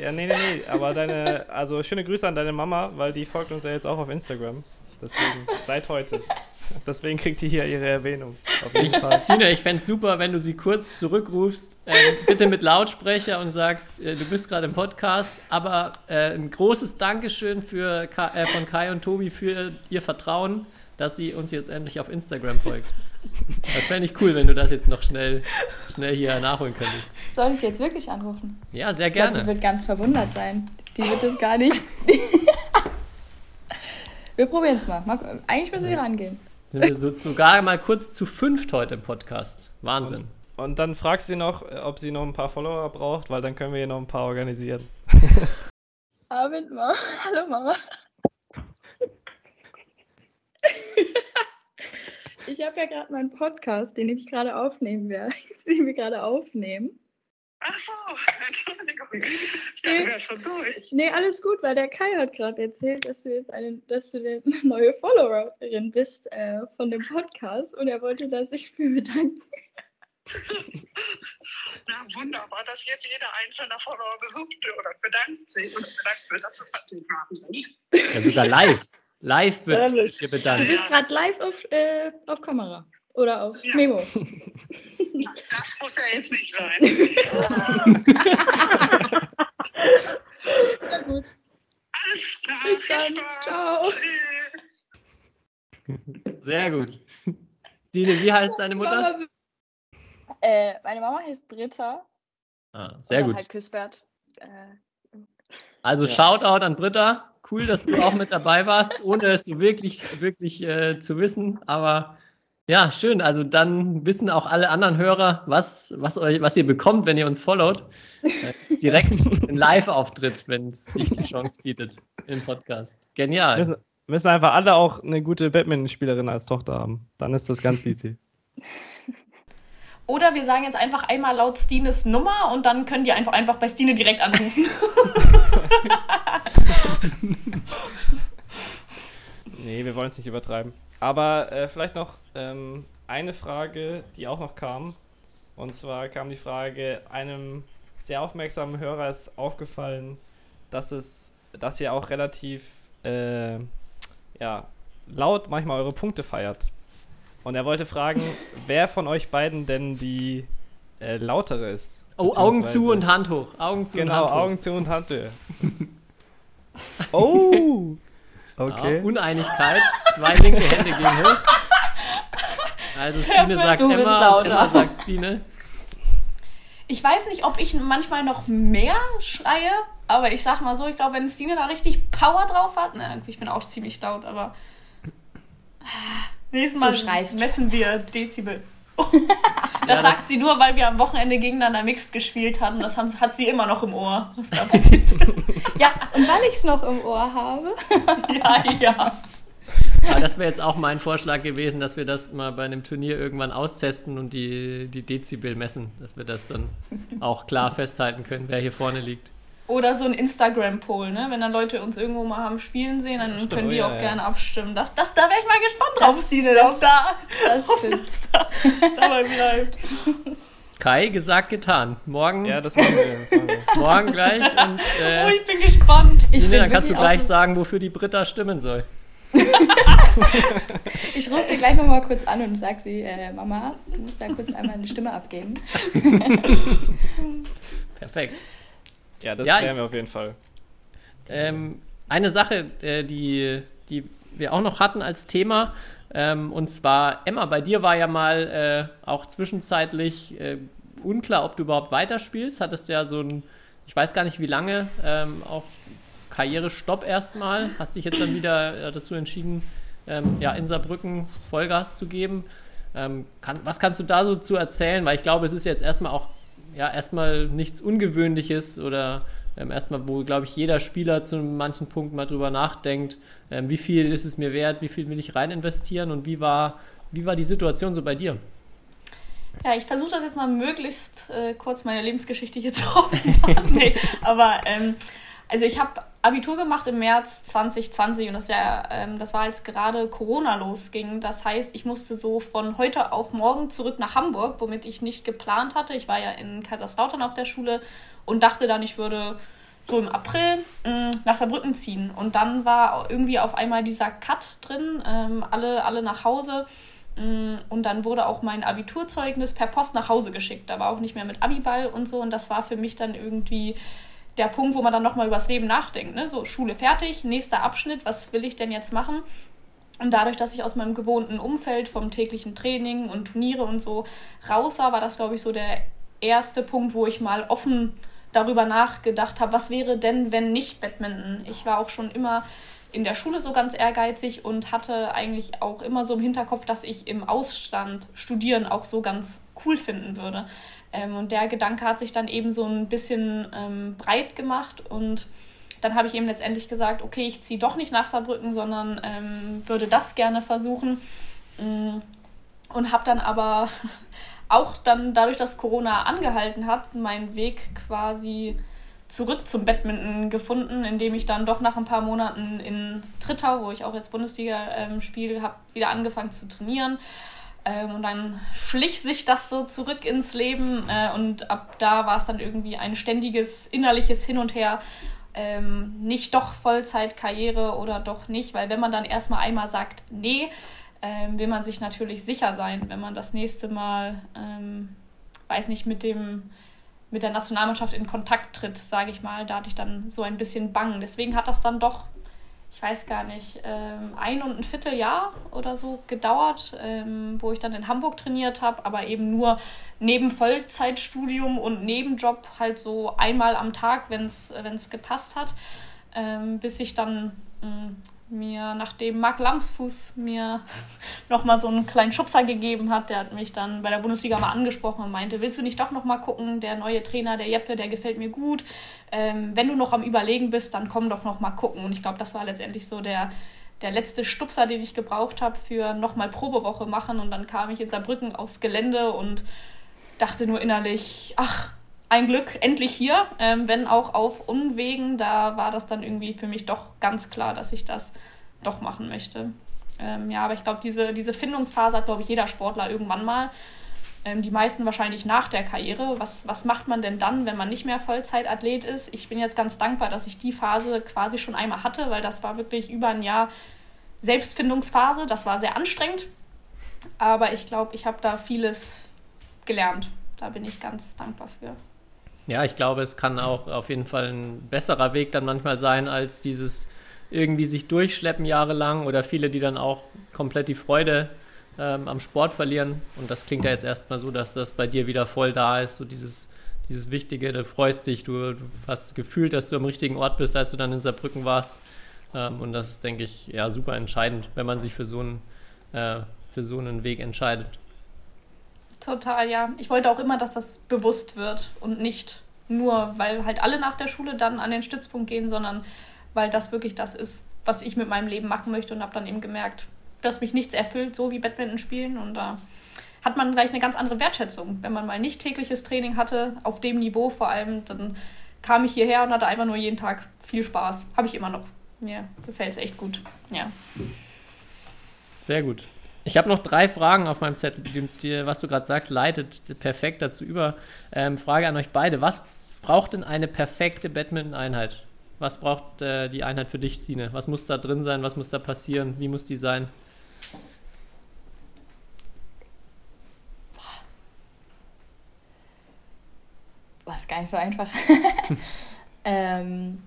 Ja, nee, nee, nee, aber deine, also schöne Grüße an deine Mama, weil die folgt uns ja jetzt auch auf Instagram. Deswegen, seit heute. Deswegen kriegt die hier ihre Erwähnung. Auf jeden Fall. Stina, ich fände es super, wenn du sie kurz zurückrufst, äh, bitte mit Lautsprecher und sagst, äh, du bist gerade im Podcast, aber äh, ein großes Dankeschön für Ka äh, von Kai und Tobi für ihr Vertrauen, dass sie uns jetzt endlich auf Instagram folgt. Das fände ich cool, wenn du das jetzt noch schnell, schnell hier nachholen könntest. Soll ich sie jetzt wirklich anrufen? Ja, sehr Ich glaube, die gerne. wird ganz verwundert sein. Die wird das gar nicht. Wir probieren es mal. Eigentlich müssen wir rangehen. Sind wir so, sogar mal kurz zu fünft heute im Podcast. Wahnsinn. Und dann fragst du sie noch, äh, ob sie noch ein paar Follower braucht, weil dann können wir hier noch ein paar organisieren. Abend, Mama. Hallo, Mama. Ich habe ja gerade meinen Podcast, den ich gerade aufnehmen werde, den wir gerade aufnehmen. Ach so, Entschuldigung. Ich dachte, Nee. wäre schon durch. Nee, alles gut, weil der Kai hat gerade erzählt, dass du jetzt eine, dass du eine neue Followerin bist äh, von dem Podcast und er wollte da sich für bedanken. Na, wunderbar, dass jetzt jeder einzelne Follower besucht oder bedankt sich oder bedankt wird. Das ist natürlich wahnsinnig. Ja, sogar live. Live wird sich hier Du bedankt. bist gerade live auf, äh, auf Kamera oder auf Ja. Memo. Das muss ja jetzt nicht sein. Na gut, Alles klar. bis dann. Ciao. Sehr gut. Dine, wie heißt deine Mutter? Äh, meine Mama heißt Britta. Ah, und sehr dann gut. Halt Küsbert. Äh, Also Ja. Shoutout an Britta. Cool, dass du auch mit dabei warst, ohne es so wirklich, wirklich äh, zu wissen. Aber ja, schön. Also dann wissen auch alle anderen Hörer, was, was, euch, was ihr bekommt, wenn ihr uns followt. Äh, direkt ein Live-Auftritt, wenn es sich die Chance bietet im Podcast. Genial. Müssen, müssen einfach alle auch eine gute Badminton-Spielerin als Tochter haben. Dann ist das ganz easy. Oder wir sagen jetzt einfach einmal laut Stines Nummer und dann können die einfach, einfach bei Stine direkt anrufen. Nee, wir wollen es nicht übertreiben. Aber äh, vielleicht noch ähm, eine Frage, die auch noch kam. Und zwar kam die Frage, einem sehr aufmerksamen Hörer ist aufgefallen, dass es, dass ihr auch relativ äh, ja, laut manchmal eure Punkte feiert. Und er wollte fragen, wer von euch beiden denn die äh, lautere ist. Oh, Augen zu und Hand hoch. Augen zu Genau, und Hand hoch. Augen zu und Handhöhe. oh! Ja, Uneinigkeit. Zwei linke Hände gehen hoch. Also Stine sagt Du bist Emma. Emma sagt Stine. Ich weiß nicht, ob ich manchmal noch mehr schreie, aber ich sag mal so, ich glaube, wenn Stine da richtig Power drauf hat, ne, ich bin auch ziemlich laut, aber nächstes Mal messen wir Dezibel. Das das- sagt sie nur, weil wir am Wochenende gegeneinander Mixed gespielt hatten. Das haben, hat sie immer noch im Ohr, was da passiert ist. Ja, und weil ich es noch im Ohr habe. ja, ja. Ja, das wäre jetzt auch mein Vorschlag gewesen, dass wir das mal bei einem Turnier irgendwann austesten und die, die Dezibel messen, dass wir das dann auch klar festhalten können, wer hier vorne liegt. Oder so ein Instagram-Poll, ne? Wenn dann Leute uns irgendwo mal haben spielen sehen, dann Stimmt, können oh die ja, auch ja. gerne abstimmen. Das, das, da wäre ich mal gespannt drauf, Das- Stine, das- ob da Das stimmt. dabei bleibt. Kai, gesagt, getan. Morgen, Ja, das machen wir. Das machen wir. morgen gleich und Oh, äh, ich bin gespannt. Ich Stine, bin dann kannst du gleich sagen, wofür die Britta stimmen soll. Ich rufe sie gleich nochmal kurz an und sage sie, äh, Mama, du musst da kurz einmal eine Stimme abgeben. Perfekt. Ja, das Ja, klären wir auf jeden Fall. Ähm, eine Sache, äh, die, die wir auch noch hatten als Thema, ähm, und zwar, Emma, bei dir war ja mal äh, auch zwischenzeitlich äh, unklar, ob du überhaupt weiterspielst. Hattest ja so ein, ich weiß gar nicht wie lange, ähm, auch Karrierestopp erstmal. Hast dich jetzt dann wieder äh, dazu entschieden, ähm, ja, in Saarbrücken Vollgas zu geben. Ähm, kann, was kannst du da so zu erzählen? Weil ich glaube, es ist jetzt erstmal auch ja, erstmal nichts Ungewöhnliches oder ähm, erstmal, wo, glaube ich, jeder Spieler zu manchen Punkten mal drüber nachdenkt, ähm, wie viel ist es mir wert, wie viel will ich rein investieren und wie war, wie war die Situation so bei dir? Ja, ich versuche das jetzt mal möglichst äh, kurz meine Lebensgeschichte hier zu offenbaren. nee, aber ähm, also ich habe Abitur gemacht im März 2020 und das, ja, ähm, das war als gerade Corona losging. Das heißt, ich musste so von heute auf morgen zurück nach Hamburg, womit ich nicht geplant hatte. Ich war ja in Kaiserslautern auf der Schule und dachte dann, ich würde so im April mh, nach Saarbrücken ziehen. Und dann war irgendwie auf einmal dieser Cut drin, ähm, alle, alle nach Hause. Mm, Und dann wurde auch mein Abiturzeugnis per Post nach Hause geschickt. Da war auch nicht mehr mit Abiball und so. Und das war für mich dann irgendwie der Punkt, wo man dann nochmal übers Leben nachdenkt. Ne? So, Schule fertig, nächster Abschnitt, was will ich denn jetzt machen? Und dadurch, dass ich aus meinem gewohnten Umfeld vom täglichen Training und Turniere und so raus war, war das, glaube ich, so der erste Punkt, wo ich mal offen darüber nachgedacht habe, was wäre denn, wenn nicht Badminton? Ich war auch schon immer in der Schule so ganz ehrgeizig und hatte eigentlich auch immer so im Hinterkopf, dass ich im Ausstand studieren auch so ganz cool finden würde. Ähm, und der Gedanke hat sich dann eben so ein bisschen ähm, breit gemacht und dann habe ich eben letztendlich gesagt, okay, ich ziehe doch nicht nach Saarbrücken, sondern ähm, würde das gerne versuchen. Mm, und habe dann aber auch dann dadurch, dass Corona angehalten hat, meinen Weg quasi zurück zum Badminton gefunden, indem ich dann doch nach ein paar Monaten in Trittau, wo ich auch jetzt Bundesliga ähm, spiele, habe wieder angefangen zu trainieren. Ähm, und dann schlich sich das so zurück ins Leben äh, und ab da war es dann irgendwie ein ständiges innerliches Hin und Her. Ähm, nicht doch Vollzeitkarriere oder doch nicht, weil wenn man dann erstmal einmal sagt, nee, ähm, will man sich natürlich sicher sein, wenn man das nächste Mal, ähm, weiß nicht, mit dem mit der Nationalmannschaft in Kontakt tritt, sage ich mal. Da hatte ich dann so ein bisschen Bangen. Deswegen hat das dann doch, ich weiß gar nicht, ähm, ein und ein Vierteljahr oder so gedauert, ähm, wo ich dann in Hamburg trainiert habe, aber eben nur neben Vollzeitstudium und Nebenjob halt so einmal am Tag, wenn es gepasst hat, ähm, bis ich dann mm, mir, nachdem Marc Lamsfuß mir nochmal so einen kleinen Schubser gegeben hat, der hat mich dann bei der Bundesliga mal angesprochen und meinte, willst du nicht doch nochmal gucken, der neue Trainer, der Jeppe, der gefällt mir gut. Ähm, wenn du noch am Überlegen bist, dann komm doch nochmal gucken. Und ich glaube, das war letztendlich so der, der letzte Stupser, den ich gebraucht habe für nochmal Probewoche machen. Und dann kam ich in Saarbrücken aufs Gelände und dachte nur innerlich, ach, ein Glück, endlich hier, ähm, wenn auch auf Unwegen. Da war das dann irgendwie für mich doch ganz klar, dass ich das doch machen möchte. Ähm, ja, aber ich glaube, diese, diese Findungsphase hat, glaube ich, jeder Sportler irgendwann mal. Ähm, die meisten wahrscheinlich nach der Karriere. Was, was macht man denn dann, wenn man nicht mehr Vollzeitathlet ist? Ich bin jetzt ganz dankbar, dass ich die Phase quasi schon einmal hatte, weil das war wirklich über ein Jahr Selbstfindungsphase. Das war sehr anstrengend. Aber ich glaube, ich habe da vieles gelernt. Da bin ich ganz dankbar für. Ja, ich glaube, es kann auch auf jeden Fall ein besserer Weg dann manchmal sein, als dieses irgendwie sich durchschleppen jahrelang oder viele, die dann auch komplett die Freude ähm, am Sport verlieren. Und das klingt ja jetzt erstmal so, dass das bei dir wieder voll da ist, so dieses, dieses Wichtige, du freust dich, du, du hast gefühlt, dass du am richtigen Ort bist, als du dann in Saarbrücken warst. Ähm, und das ist, denke ich, ja super entscheidend, wenn man sich für so einen, äh, für so einen Weg entscheidet. Total, ja. Ich wollte auch immer, dass das bewusst wird und nicht nur, weil halt alle nach der Schule dann an den Stützpunkt gehen, sondern weil das wirklich das ist, was ich mit meinem Leben machen möchte und habe dann eben gemerkt, dass mich nichts erfüllt, so wie Badminton spielen und da hat man gleich eine ganz andere Wertschätzung. Wenn man mal nicht tägliches Training hatte, auf dem Niveau vor allem, dann kam ich hierher und hatte einfach nur jeden Tag viel Spaß. Habe ich immer noch. Mir gefällt es echt gut. Ja. Sehr gut. Ich habe noch drei Fragen auf meinem Zettel, die, was du gerade sagst, leitet perfekt dazu über. Ähm, Frage an euch beide. Was braucht denn eine perfekte Badminton-Einheit? Was braucht äh, die Einheit für dich, Sine? Was muss da drin sein? Was muss da passieren? Wie muss die sein? War es gar nicht so einfach. ähm,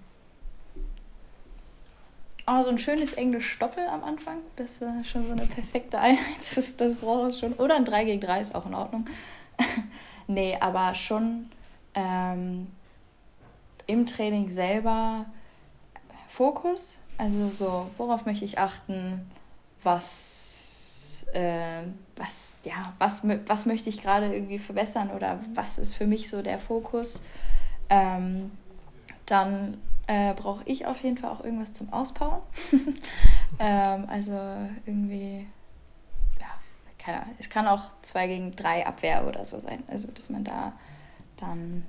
Oh, so ein schönes Englisch Doppel am Anfang. Das war schon so eine perfekte Einheit. Das, das braucht es schon. Oder ein 3 gegen 3 ist auch in Ordnung. nee, aber schon ähm, im Training selber Fokus. Also so, worauf möchte ich achten? Was, äh, was, ja, was, was möchte ich gerade irgendwie verbessern oder was ist für mich so der Fokus? Ähm, dann äh, brauche ich auf jeden Fall auch irgendwas zum Auspowern. ähm, also irgendwie, ja, keine Ahnung. Es kann auch 2 gegen 3 Abwehr oder so sein. Also, dass man da dann.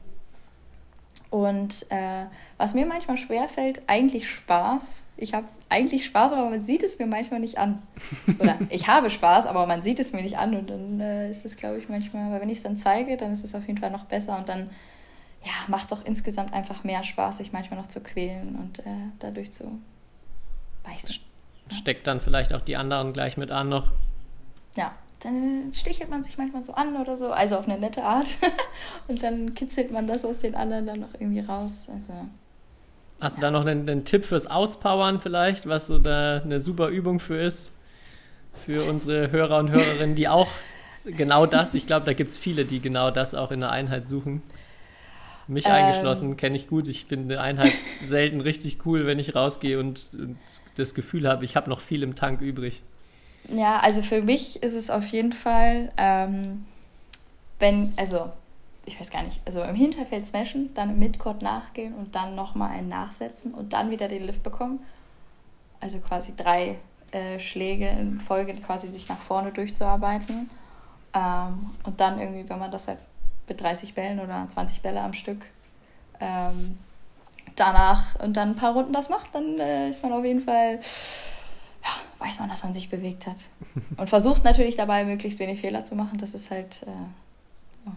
Und äh, was mir manchmal schwerfällt, eigentlich Spaß. Ich habe eigentlich Spaß, aber man sieht es mir manchmal nicht an. Oder ich habe Spaß, aber man sieht es mir nicht an. Und dann äh, ist es, glaube ich, manchmal, weil wenn ich es dann zeige, dann ist es auf jeden Fall noch besser. Und dann ja, macht es auch insgesamt einfach mehr Spaß, sich manchmal noch zu quälen und äh, dadurch zu beißen. Steckt dann vielleicht auch die anderen gleich mit an noch. Ja, dann stichelt man sich manchmal so an oder so, also auf eine nette Art. und dann kitzelt man das aus den anderen dann noch irgendwie raus. Also, Hast ja. du da noch einen, einen, Tipp fürs Auspowern vielleicht, was so da eine super Übung für ist? Für unsere Hörer und Hörerinnen, die auch genau das, ich glaube, da gibt es viele, die genau das auch in der Einheit suchen. Mich ähm, eingeschlossen, kenne ich gut. Ich finde eine Einheit selten richtig cool, wenn ich rausgehe und, und das Gefühl habe, ich habe noch viel im Tank übrig. Ja, also für mich ist es auf jeden Fall, ähm, wenn, also ich weiß gar nicht, also im Hinterfeld smashen, dann im Midcourt nachgehen und dann nochmal einen nachsetzen und dann wieder den Lift bekommen. Also quasi drei äh, Schläge in Folge quasi sich nach vorne durchzuarbeiten. Ähm, und dann irgendwie, wenn man das halt mit 30 Bällen oder 20 Bälle am Stück ähm, danach und dann ein paar Runden das macht, dann äh, ist man auf jeden Fall, ja, weiß man, dass man sich bewegt hat. Und versucht natürlich dabei möglichst wenig Fehler zu machen. Das ist halt äh, ja,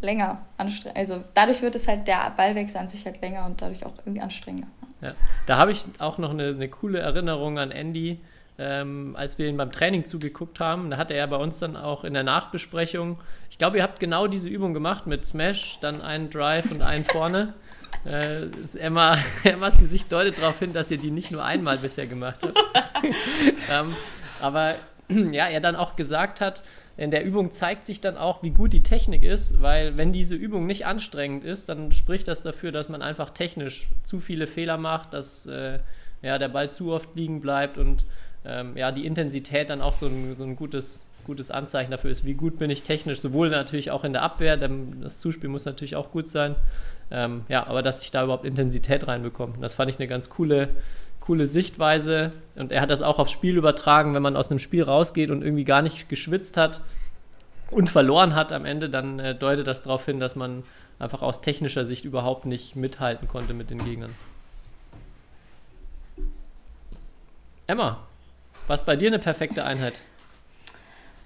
länger anstrengend. Also dadurch wird es halt, der Ballwechsel an sich halt länger und dadurch auch irgendwie anstrengender. Ja. Da habe ich auch noch eine, eine coole Erinnerung an Andy, ähm, als wir ihn beim Training zugeguckt haben. Da hatte er bei uns dann auch in der Nachbesprechung, ich glaube, ihr habt genau diese Übung gemacht mit Smash, dann einen Drive und einen vorne. Äh, Emma, Emmas Gesicht deutet darauf hin, dass ihr die nicht nur einmal bisher gemacht habt. ähm, aber ja, er dann auch gesagt hat, in der Übung zeigt sich dann auch, wie gut die Technik ist, weil wenn diese Übung nicht anstrengend ist, dann spricht das dafür, dass man einfach technisch zu viele Fehler macht, dass äh, ja, der Ball zu oft liegen bleibt und ähm, ja, die Intensität dann auch so ein, so ein gutes, gutes Anzeichen dafür ist, wie gut bin ich technisch, sowohl natürlich auch in der Abwehr, denn das Zuspiel muss natürlich auch gut sein, ähm, ja, aber dass ich da überhaupt Intensität reinbekomme. Das fand ich eine ganz coole, coole Sichtweise und er hat das auch aufs Spiel übertragen, wenn man aus einem Spiel rausgeht und irgendwie gar nicht geschwitzt hat und verloren hat am Ende, dann äh, deutet das darauf hin, dass man einfach aus technischer Sicht überhaupt nicht mithalten konnte mit den Gegnern. Emma, was bei dir eine perfekte Einheit?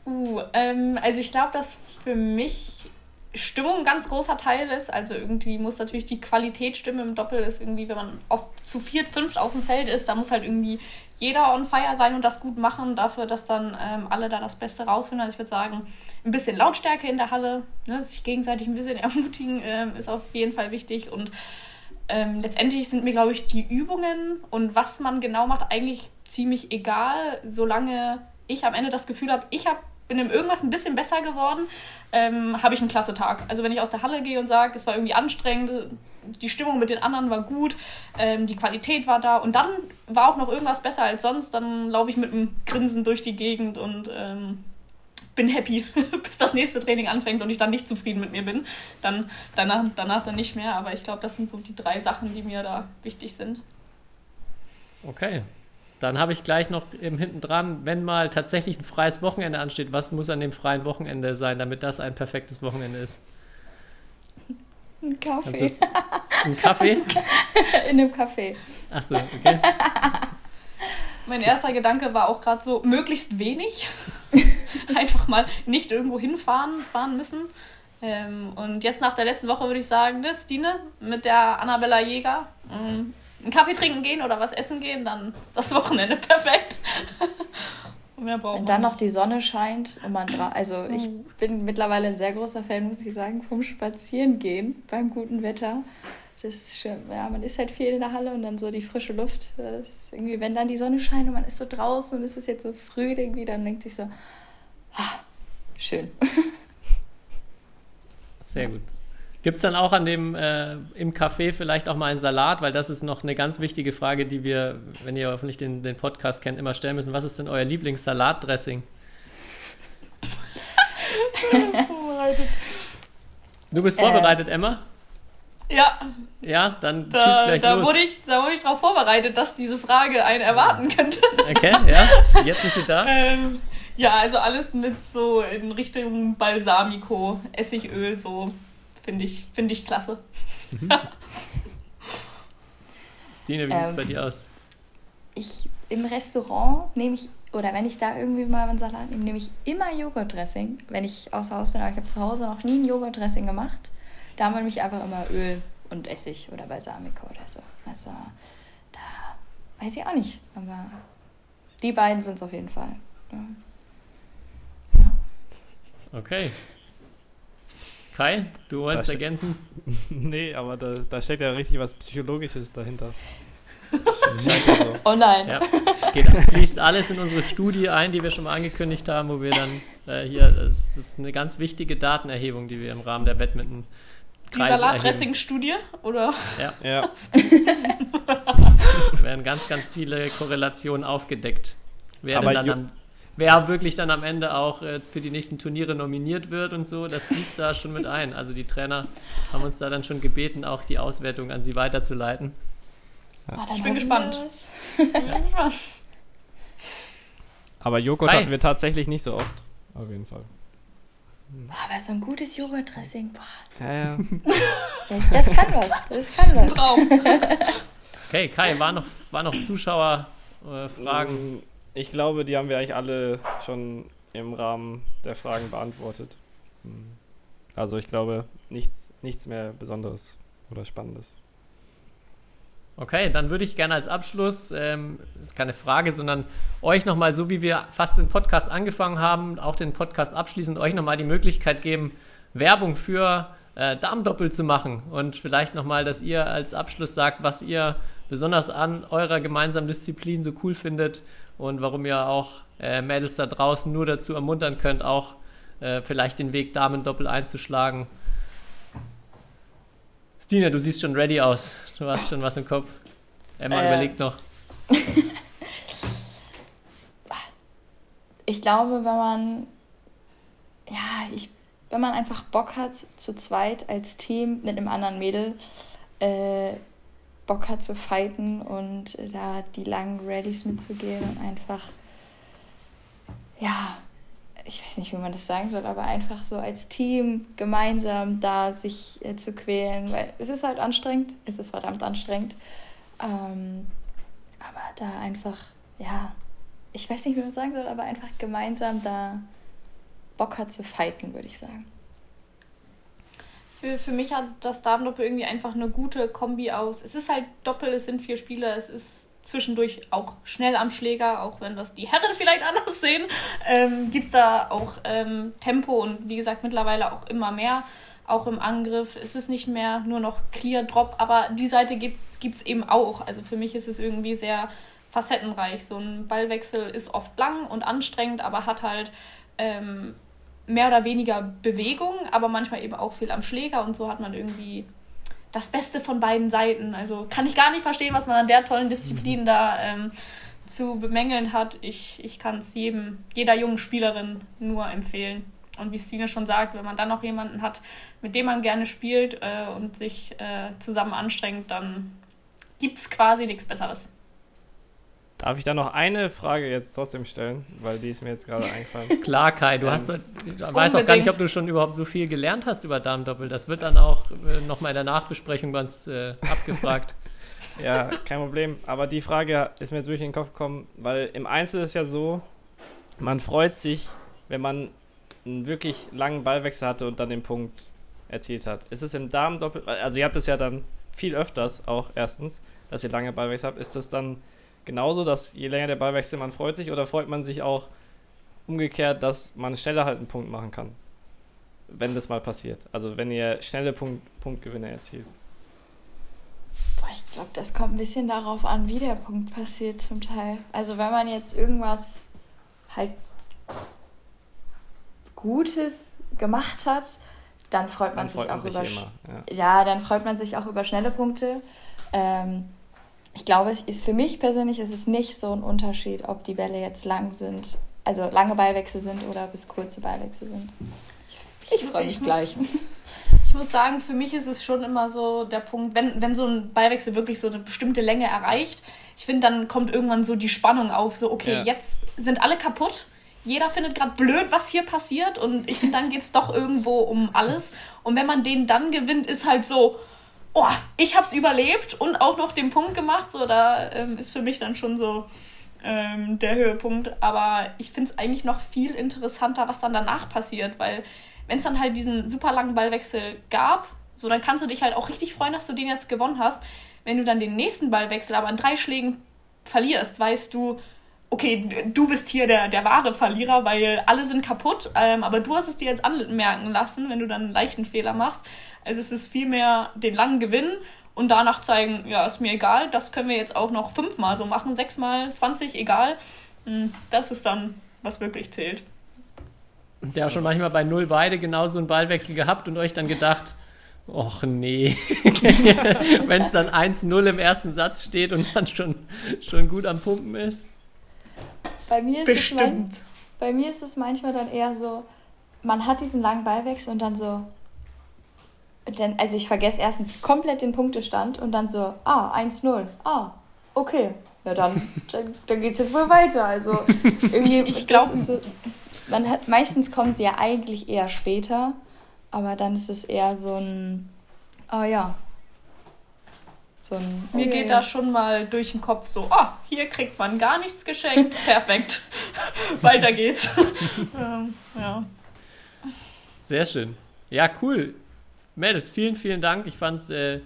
Uh, ähm, also ich glaube, dass für mich Stimmung ein ganz großer Teil ist. Also irgendwie muss natürlich die Qualität stimmen im Doppel ist irgendwie, wenn man oft zu viert, fünf auf dem Feld ist, da muss halt irgendwie jeder on fire sein und das gut machen, dafür, dass dann ähm, alle da das Beste rausfinden. Also ich würde sagen, ein bisschen Lautstärke in der Halle, ne, sich gegenseitig ein bisschen ermutigen, ähm, ist auf jeden Fall wichtig. Und ähm, letztendlich sind mir, glaube ich, die Übungen und was man genau macht, eigentlich ziemlich egal, solange ich am Ende das Gefühl habe, ich habe bin in irgendwas ein bisschen besser geworden, ähm, habe ich einen klasse Tag. Also wenn ich aus der Halle gehe und sage, es war irgendwie anstrengend, die Stimmung mit den anderen war gut, ähm, die Qualität war da und dann war auch noch irgendwas besser als sonst, dann laufe ich mit einem Grinsen durch die Gegend und ähm, bin happy, bis das nächste Training anfängt und ich dann nicht zufrieden mit mir bin. Dann danach, danach dann nicht mehr. Aber ich glaube, das sind so die drei Sachen, die mir da wichtig sind. Okay, dann habe ich gleich noch im hinten dran, wenn mal tatsächlich ein freies Wochenende ansteht, was muss an dem freien Wochenende sein, damit das ein perfektes Wochenende ist? Ein Kaffee. Also, ein Kaffee? In einem Kaffee. Achso, okay. Mein erster Gedanke war auch gerade so, möglichst wenig. Einfach mal nicht irgendwo hinfahren fahren müssen. Ähm, und jetzt nach der letzten Woche würde ich sagen, ne, Stine mit der Annabella Jäger. Ähm, einen Kaffee trinken gehen oder was essen gehen, dann ist das Wochenende perfekt. Mehr Wenn dann noch die Sonne scheint und man dra also ich bin mittlerweile ein sehr großer Fan, muss ich sagen, vom Spazierengehen beim guten Wetter. Das ist schön. Ja, man ist halt viel in der Halle und dann so die frische Luft. Das ist irgendwie, wenn dann die Sonne scheint und man ist so draußen und es ist jetzt so Frühling wieder, dann denkt sich so, ah, schön. Sehr gut. Gibt es dann auch an dem äh, im Café vielleicht auch mal einen Salat? Weil das ist noch eine ganz wichtige Frage, die wir, wenn ihr hoffentlich den, den Podcast kennt, immer stellen müssen. Was ist denn euer Lieblingssalatdressing? Du bist vorbereitet, äh. Emma? Ja. Ja, dann da, schieß gleich da los. Wurde ich, da wurde ich darauf vorbereitet, dass diese Frage einen erwarten könnte. Okay, ja. Jetzt ist sie da. ähm, ja, also alles mit so in Richtung Balsamico, Essigöl, so Finde ich, find ich klasse. Mhm. Stine, wie sieht es ähm, bei dir aus? Ich im Restaurant nehme ich, oder wenn ich da irgendwie mal einen Salat nehme, nehme ich immer Joghurtdressing, wenn ich außer Haus bin. Aber ich habe zu Hause noch nie ein Joghurtdressing gemacht. Da wir mich einfach immer Öl und Essig oder Balsamico oder so. Also da weiß ich auch nicht. Aber die beiden sind es auf jeden Fall. Ja. Okay. Kai, du wolltest da ergänzen? nee, aber da, da steckt ja richtig was Psychologisches dahinter. so. Oh nein. Ja, es geht, fließt alles in unsere Studie ein, die wir schon mal angekündigt haben, wo wir dann äh, hier, das ist eine ganz wichtige Datenerhebung, die wir im Rahmen der Badminton die Salatdressing-Studie, oder? Ja. ja. werden ganz, ganz viele Korrelationen aufgedeckt. Wer Aber dann am wer wirklich dann am Ende auch äh, für die nächsten Turniere nominiert wird und so, das fließt da schon mit ein. Also die Trainer haben uns da dann schon gebeten, auch die Auswertung an sie weiterzuleiten. Ja. Ich bin gespannt. gespannt. Aber Joghurt Hi. hatten wir tatsächlich nicht so oft. Auf jeden Fall. Boah, aber so ein gutes Joghurtdressing, boah, Ja, ja. das, das kann was. Das kann was. Traum. Okay, Kai, war noch, war noch Zuschauerfragen? Mm, Ich glaube, die haben wir eigentlich alle schon im Rahmen der Fragen beantwortet. Hm. Also ich glaube, nichts, nichts mehr Besonderes oder Spannendes. Okay, dann würde ich gerne als Abschluss, ähm, das ist keine Frage, sondern euch nochmal, so wie wir fast den Podcast angefangen haben, auch den Podcast abschließend, euch nochmal die Möglichkeit geben, Werbung für äh, Darmdoppel zu machen. Und vielleicht nochmal, dass ihr als Abschluss sagt, was ihr besonders an eurer gemeinsamen Disziplin so cool findet und warum ihr auch äh, Mädels da draußen nur dazu ermuntern könnt, auch äh, vielleicht den Weg Damendoppel einzuschlagen. Stina, du siehst schon ready aus. Du hast schon was im Kopf. Emma Äh, überlegt noch. Ich glaube, wenn man, ja, ich, wenn man einfach Bock hat, zu zweit als Team mit einem anderen Mädel äh, Bock hat zu fighten und da die langen Rallyes mitzugehen und einfach, ja, ich weiß nicht, wie man das sagen soll, aber einfach so als Team gemeinsam da sich äh, zu quälen, weil es ist halt anstrengend, es ist verdammt anstrengend. Ähm, aber da einfach, ja, ich weiß nicht, wie man sagen soll, aber einfach gemeinsam da Bock hat zu fighten, würde ich sagen. Für, für mich hat das Damendoppel irgendwie einfach eine gute Kombi aus. Es ist halt Doppel, es sind vier Spieler, es ist zwischendurch auch schnell am Schläger, auch wenn das die Herren vielleicht anders sehen, ähm, gibt es da auch ähm, Tempo und wie gesagt mittlerweile auch immer mehr, auch im Angriff. Es ist nicht mehr nur noch Clear Drop, aber die Seite gibt es eben auch. Also für mich ist es irgendwie sehr facettenreich. So ein Ballwechsel ist oft lang und anstrengend, aber hat halt ähm, mehr oder weniger Bewegung, aber manchmal eben auch viel am Schläger und so hat man irgendwie das Beste von beiden Seiten. Also kann ich gar nicht verstehen, was man an der tollen Disziplin da ähm, zu bemängeln hat. Ich, ich kann es jedem, jeder jungen Spielerin nur empfehlen. Und wie Stine schon sagt, wenn man dann noch jemanden hat, mit dem man gerne spielt äh, und sich äh, zusammen anstrengt, dann gibt es quasi nichts Besseres. Darf ich da noch eine Frage jetzt trotzdem stellen? Weil die ist mir jetzt gerade eingefallen. Klar, Kai, du Ähm, hast, ich weiß auch gar nicht, ob du schon überhaupt so viel gelernt hast über Darmdoppel. Das wird dann auch äh, nochmal in der Nachbesprechung bei uns äh, abgefragt. Ja, kein Problem. Aber die Frage ist mir jetzt durch den Kopf gekommen, weil im Einzel ist ja so, man freut sich, wenn man einen wirklich langen Ballwechsel hatte und dann den Punkt erzielt hat. Ist es im Damendoppel, also ihr habt es ja dann viel öfters auch erstens, dass ihr lange Ballwechsel habt. Ist das dann genauso, dass je länger der Ballwechsel, man freut sich oder freut man sich auch umgekehrt, dass man schneller halt einen Punkt machen kann? Wenn das mal passiert. Also wenn ihr schnelle Punkt, Punktgewinne erzielt. Boah, ich glaube, das kommt ein bisschen darauf an, wie der Punkt passiert zum Teil. Also wenn man jetzt irgendwas halt Gutes gemacht hat, dann freut man Dann sich freut man auch sich über. Ja. ja, dann freut man sich auch über schnelle Punkte. Ähm, ich glaube, es ist für mich persönlich ist es nicht so ein Unterschied, ob die Bälle jetzt lang sind, also lange Ballwechsel sind oder bis kurze Ballwechsel sind. Ich, ich freue mich Ich muss- gleich. Ich muss sagen, für mich ist es schon immer so der Punkt, wenn, wenn so ein Ballwechsel wirklich so eine bestimmte Länge erreicht, ich finde, dann kommt irgendwann so die Spannung auf, so, okay, Ja. jetzt sind alle kaputt. Jeder findet gerade blöd, was hier passiert. Und ich finde, dann geht es doch irgendwo um alles. Und wenn man den dann gewinnt, ist halt so, oh, ich hab's überlebt und auch noch den Punkt gemacht. So, da ähm, ist für mich dann schon so ähm, der Höhepunkt. Aber ich finde es eigentlich noch viel interessanter, was dann danach passiert, weil wenn es dann halt diesen super langen Ballwechsel gab, so dann kannst du dich halt auch richtig freuen, dass du den jetzt gewonnen hast. Wenn du dann den nächsten Ballwechsel aber in drei Schlägen verlierst, weißt du, okay, du bist hier der, der wahre Verlierer, weil alle sind kaputt, ähm, aber du hast es dir jetzt anmerken lassen, wenn du dann einen leichten Fehler machst. Also es ist vielmehr den langen Gewinn und danach zeigen, ja, ist mir egal, das können wir jetzt auch noch fünfmal so machen, sechsmal, 20, egal. Mm, Das ist dann, was wirklich zählt. Der hat schon manchmal bei 0 beide genauso einen Ballwechsel gehabt und euch dann gedacht, och nee. Wenn es dann 1-0 im ersten Satz steht und man schon, schon gut am Pumpen ist. Bei mir, ist es man, Bestimmt. bei mir ist es manchmal dann eher so, man hat diesen langen Ballwechsel und dann so, dann, also ich vergesse erstens komplett den Punktestand und dann so, ah, 1-0, ah, okay, ja dann, dann, dann geht es jetzt wohl weiter. Also irgendwie, Ich- ich das glaub- ist so, man hat, meistens kommen sie ja eigentlich eher später, aber dann ist es eher so ein, oh ja. So ein, Mir okay, geht da schon mal durch den Kopf so, oh, hier kriegt man gar nichts geschenkt. Perfekt. Weiter geht's. ähm, ja. Sehr schön. Ja, cool. Mädels, vielen, vielen Dank. Ich fand es äh,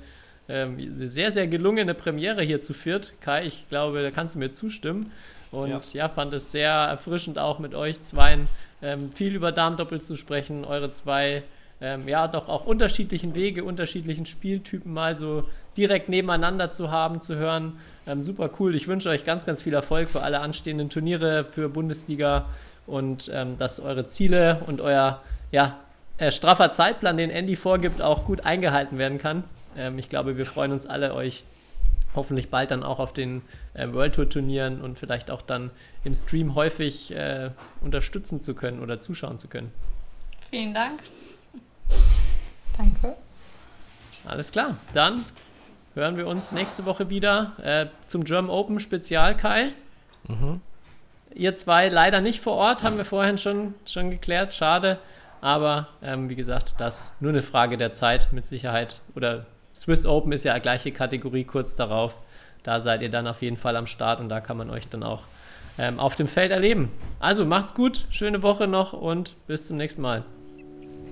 ähm, eine sehr, sehr gelungene Premiere hier zu viert. Kai, ich glaube, da kannst du mir zustimmen. Und ja, Ja. fand es sehr erfrischend auch mit euch zweien ähm, viel über Darmdoppel zu sprechen. Eure zwei, ähm, ja, doch auch unterschiedlichen Wege, unterschiedlichen Spieltypen mal so direkt nebeneinander zu haben, zu hören. Ähm, super cool. Ich wünsche euch ganz, ganz viel Erfolg für alle anstehenden Turniere, für Bundesliga und ähm, dass eure Ziele und euer, ja, äh, straffer Zeitplan, den Andy vorgibt, auch gut eingehalten werden kann. Ähm, ich glaube, wir freuen uns alle, euch hoffentlich bald dann auch auf den äh, World Tour Turnieren und vielleicht auch dann im Stream häufig äh, unterstützen zu können oder zuschauen zu können. Vielen Dank. Danke. Alles klar, dann hören wir uns nächste Woche wieder äh, zum German Open Spezial, Kai. Ihr zwei leider nicht vor Ort, haben wir vorhin schon, schon geklärt, schade. Aber ähm, wie gesagt, das nur eine Frage der Zeit mit Sicherheit. Oder Swiss Open ist ja gleiche Kategorie kurz darauf. Da seid ihr dann auf jeden Fall am Start und da kann man euch dann auch ähm, auf dem Feld erleben. Also macht's gut, schöne Woche noch und bis zum nächsten Mal.